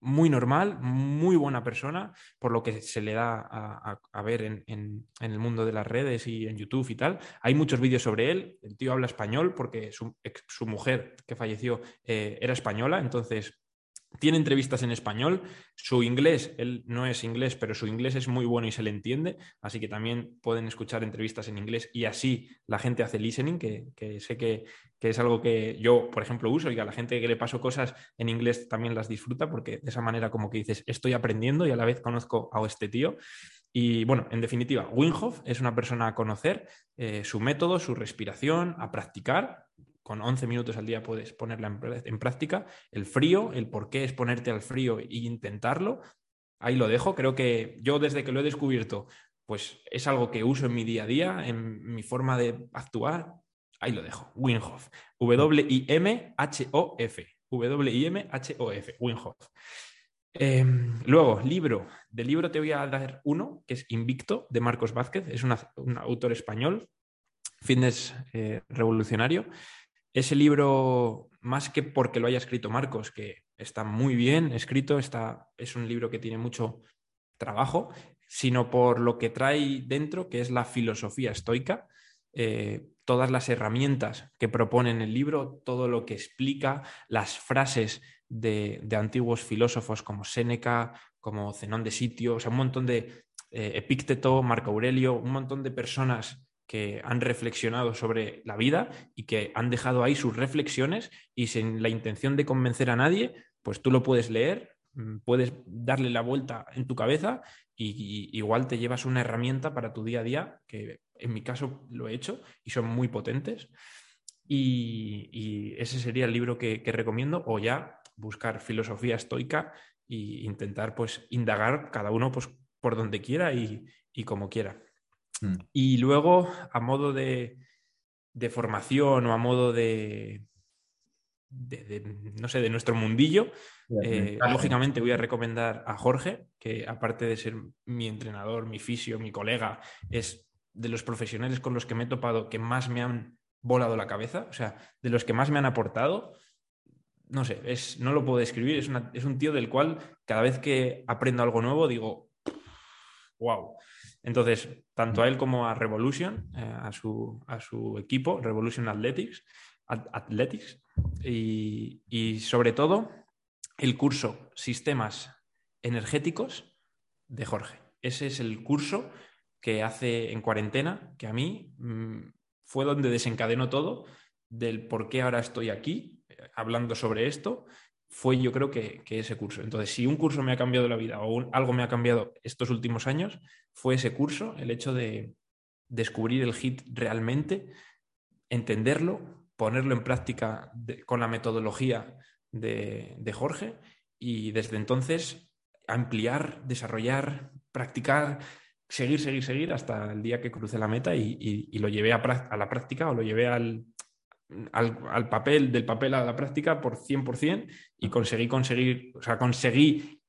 muy normal, muy buena persona, por lo que se le da a, ver en, el mundo de las redes y en YouTube y tal. Hay muchos vídeos sobre él. El tío habla español porque su, mujer que falleció eh, era española, entonces tiene entrevistas en español. Su inglés, él no es inglés, pero su inglés es muy bueno y se le entiende. Así que también pueden escuchar entrevistas en inglés y así la gente hace listening, que, sé que, es algo que yo, por ejemplo, uso y a la gente que le paso cosas en inglés también las disfruta porque de esa manera como que dices, estoy aprendiendo y a la vez conozco a este tío. Y bueno, en definitiva, Winhoff es una persona a conocer, eh, su método, su respiración, a practicar con 11 minutos al día puedes ponerla en, práctica. El frío, el por qué es ponerte al frío e intentarlo, ahí lo dejo. Creo que yo desde que lo he descubierto, pues es algo que uso en mi día a día, en mi forma de actuar. Ahí lo dejo. Winhoff. W-I-M-H-O-F. W-I-M-H-O-F. Winhoff. Em, luego, libro. De libro te voy a dar uno, que es Invicto, de Marcos Vázquez. Es un autor español, fitness eh, revolucionario. Ese libro, más que porque lo haya escrito Marcos, que está muy bien escrito, está, es un libro que tiene mucho trabajo, sino por lo que trae dentro, que es la filosofía estoica, eh, todas las herramientas que propone en el libro, todo lo que explica, las frases de, antiguos filósofos como Séneca, como Zenón de Sitio, o sea, un montón de eh, Epícteto, Marco Aurelio, un montón de personas que han reflexionado sobre la vida y que han dejado ahí sus reflexiones y sin la intención de convencer a nadie, pues tú lo puedes leer, mm, puedes darle la vuelta en tu cabeza y, igual te llevas una herramienta para tu día a día, que en mi caso lo he hecho y son muy potentes. Y, ese sería el libro que, recomiendo, o ya buscar filosofía estoica e intentar pues indagar cada uno pues, por donde quiera y como quiera. Mm. Y luego, a modo de, formación o a modo de, no sé, de nuestro mundillo, eh, lógicamente voy a recomendar a Jorge, que aparte de ser mi entrenador, mi fisio, mi colega, es de los profesionales con los que me he topado que más me han volado la cabeza, o sea, de los que más me han aportado. No sé, es, no lo puedo describir, es, es un tío del cual cada vez que aprendo algo nuevo digo, wow. Entonces, tanto a él como a Revolution, eh, a, su, a, su, equipo, Revolution Athletics, Athletics y, sobre todo el curso Sistemas Energéticos de Jorge. Ese es el curso que hace en cuarentena, que a mí mm, fue donde desencadenó todo del por qué ahora estoy aquí eh, hablando sobre esto fue yo creo que, ese curso. Entonces, si un curso me ha cambiado la vida o algo me ha cambiado estos últimos años, fue ese curso, el hecho de descubrir el HIT realmente, entenderlo, ponerlo en práctica con la metodología de, Jorge y desde entonces ampliar, desarrollar, practicar, seguir, seguir, seguir hasta el día que cruce la meta y, lo llevé a, la práctica o lo llevé al, al, papel, del papel a la práctica por 100% y conseguí conseguir, o sea, conseguí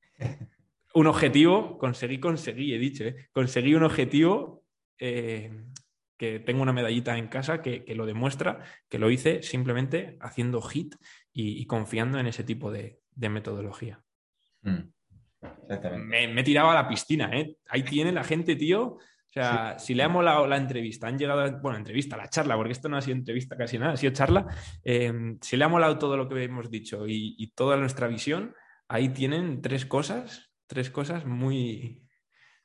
un objetivo, conseguí, conseguí, he dicho, ¿eh? conseguí un objetivo eh, que tengo una medallita en casa que, lo demuestra, que lo hice simplemente haciendo hit y, confiando en ese tipo de, metodología. Mm. Me, me, he tirado a la piscina, ¿eh? Ahí tiene la gente, tío, o sea, si le ha molado la entrevista, han llegado, bueno, entrevista, la charla, porque esto no ha sido entrevista casi nada, ha sido charla, eh, si le ha molado todo lo que hemos dicho y, toda nuestra visión, ahí tienen tres cosas, tres cosas muy,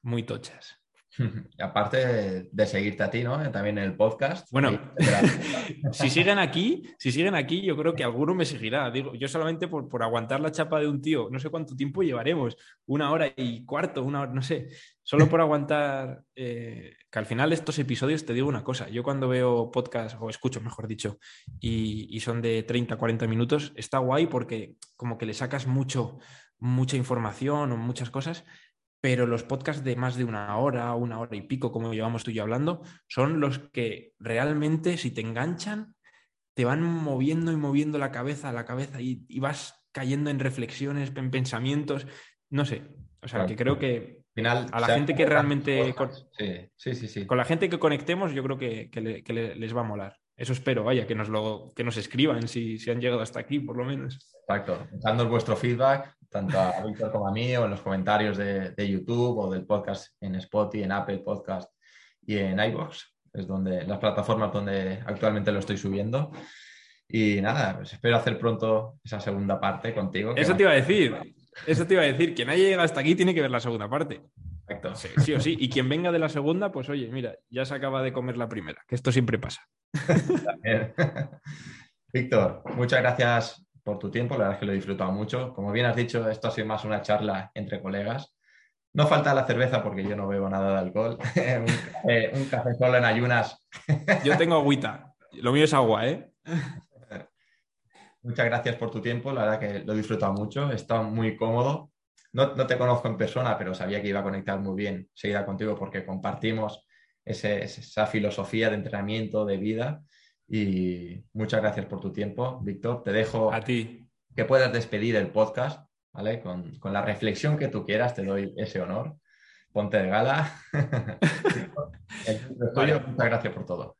muy tochas. Aparte de seguirte a ti, ¿no? También en el podcast. Bueno, si siguen aquí, si siguen aquí, yo creo que alguno me seguirá. Digo, yo solamente por, por, aguantar la chapa de un tío, no sé cuánto tiempo llevaremos, una hora y cuarto, una hora, no sé, solo por aguantar. Eh, que al final de estos episodios te digo una cosa. Yo cuando veo podcast, o escucho, mejor dicho, y, y son de 30, 40 minutos, está guay porque como que le sacas mucho, mucha información o muchas cosas pero los podcasts de más de una hora, una hora y pico, como llevamos tú y yo hablando, son los que realmente, si te enganchan, te van moviendo y moviendo la cabeza, la cabeza y, vas cayendo en reflexiones, en pensamientos, no sé. O sea, que creo que final, a la gente que realmente... Sí, sí, sí, sí, Con la gente que conectemos yo creo que, les va a molar. Eso espero, vaya, que nos, lo, que nos escriban si, si han llegado hasta aquí, por lo menos. Exacto, dando vuestro feedback, tanto a Víctor como a mí, o en los comentarios de, de, YouTube o del podcast en Spotify, en Apple Podcast y en iVoox, es donde las plataformas donde actualmente lo estoy subiendo. Y nada, pues espero hacer pronto esa segunda parte contigo. Eso te iba a decir, eso te iba a decir, quien haya llegado hasta aquí tiene que ver la segunda parte. Exacto. Sí, o sí. Y quien venga de la segunda, pues oye, mira, ya se acaba de comer la primera, que esto siempre pasa. Víctor, muchas gracias por tu tiempo, la verdad es que lo he disfrutado mucho. Como bien has dicho, esto ha sido más una charla entre colegas. No falta la cerveza porque yo no bebo nada de alcohol. un, café solo en ayunas. yo tengo agüita. Lo mío es agua, ¿eh? Muchas gracias por tu tiempo, la verdad que lo he disfrutado mucho, estado muy cómodo. No, te conozco en persona, pero sabía que iba a conectar muy bien seguida contigo porque compartimos esa filosofía de entrenamiento, de vida. Y muchas gracias por tu tiempo, Víctor. Te dejo a ti que puedas despedir el podcast, ¿vale? Con, la reflexión que tú quieras, te doy ese honor. Ponte de gala. Muchas gracias por todo.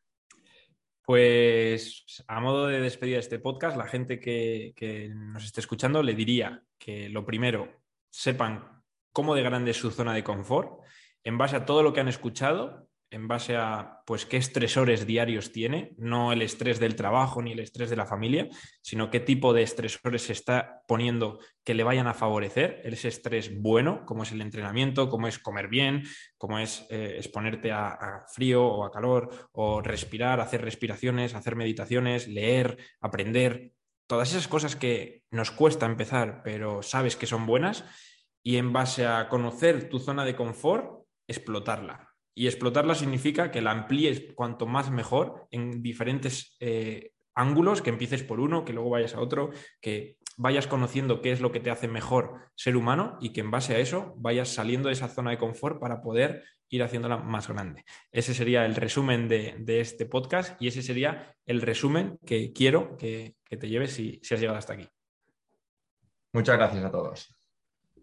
Pues a modo de despedir este podcast, la gente que, nos esté escuchando le diría que lo primero, sepan cómo de grande es su zona de confort, en base a todo lo que han escuchado, en base a pues qué estresores diarios tiene, no el estrés del trabajo ni el estrés de la familia, sino qué tipo de estresores se está poniendo que le vayan a favorecer, ese estrés bueno, como es el entrenamiento, como es comer bien, como es eh, exponerte a, frío o a calor, o respirar, hacer respiraciones, hacer meditaciones, leer, aprender, todas esas cosas que nos cuesta empezar, pero sabes que son buenas, y en base a conocer tu zona de confort, explotarla. Y explotarla significa que la amplíes cuanto más mejor en diferentes eh, ángulos, que empieces por uno, que luego vayas a otro, que vayas conociendo qué es lo que te hace mejor ser humano y que en base a eso vayas saliendo de esa zona de confort para poder ir haciéndola más grande. Ese sería el resumen de, este podcast y ese sería el resumen que quiero que, te lleves si has llegado hasta aquí. Muchas gracias a todos.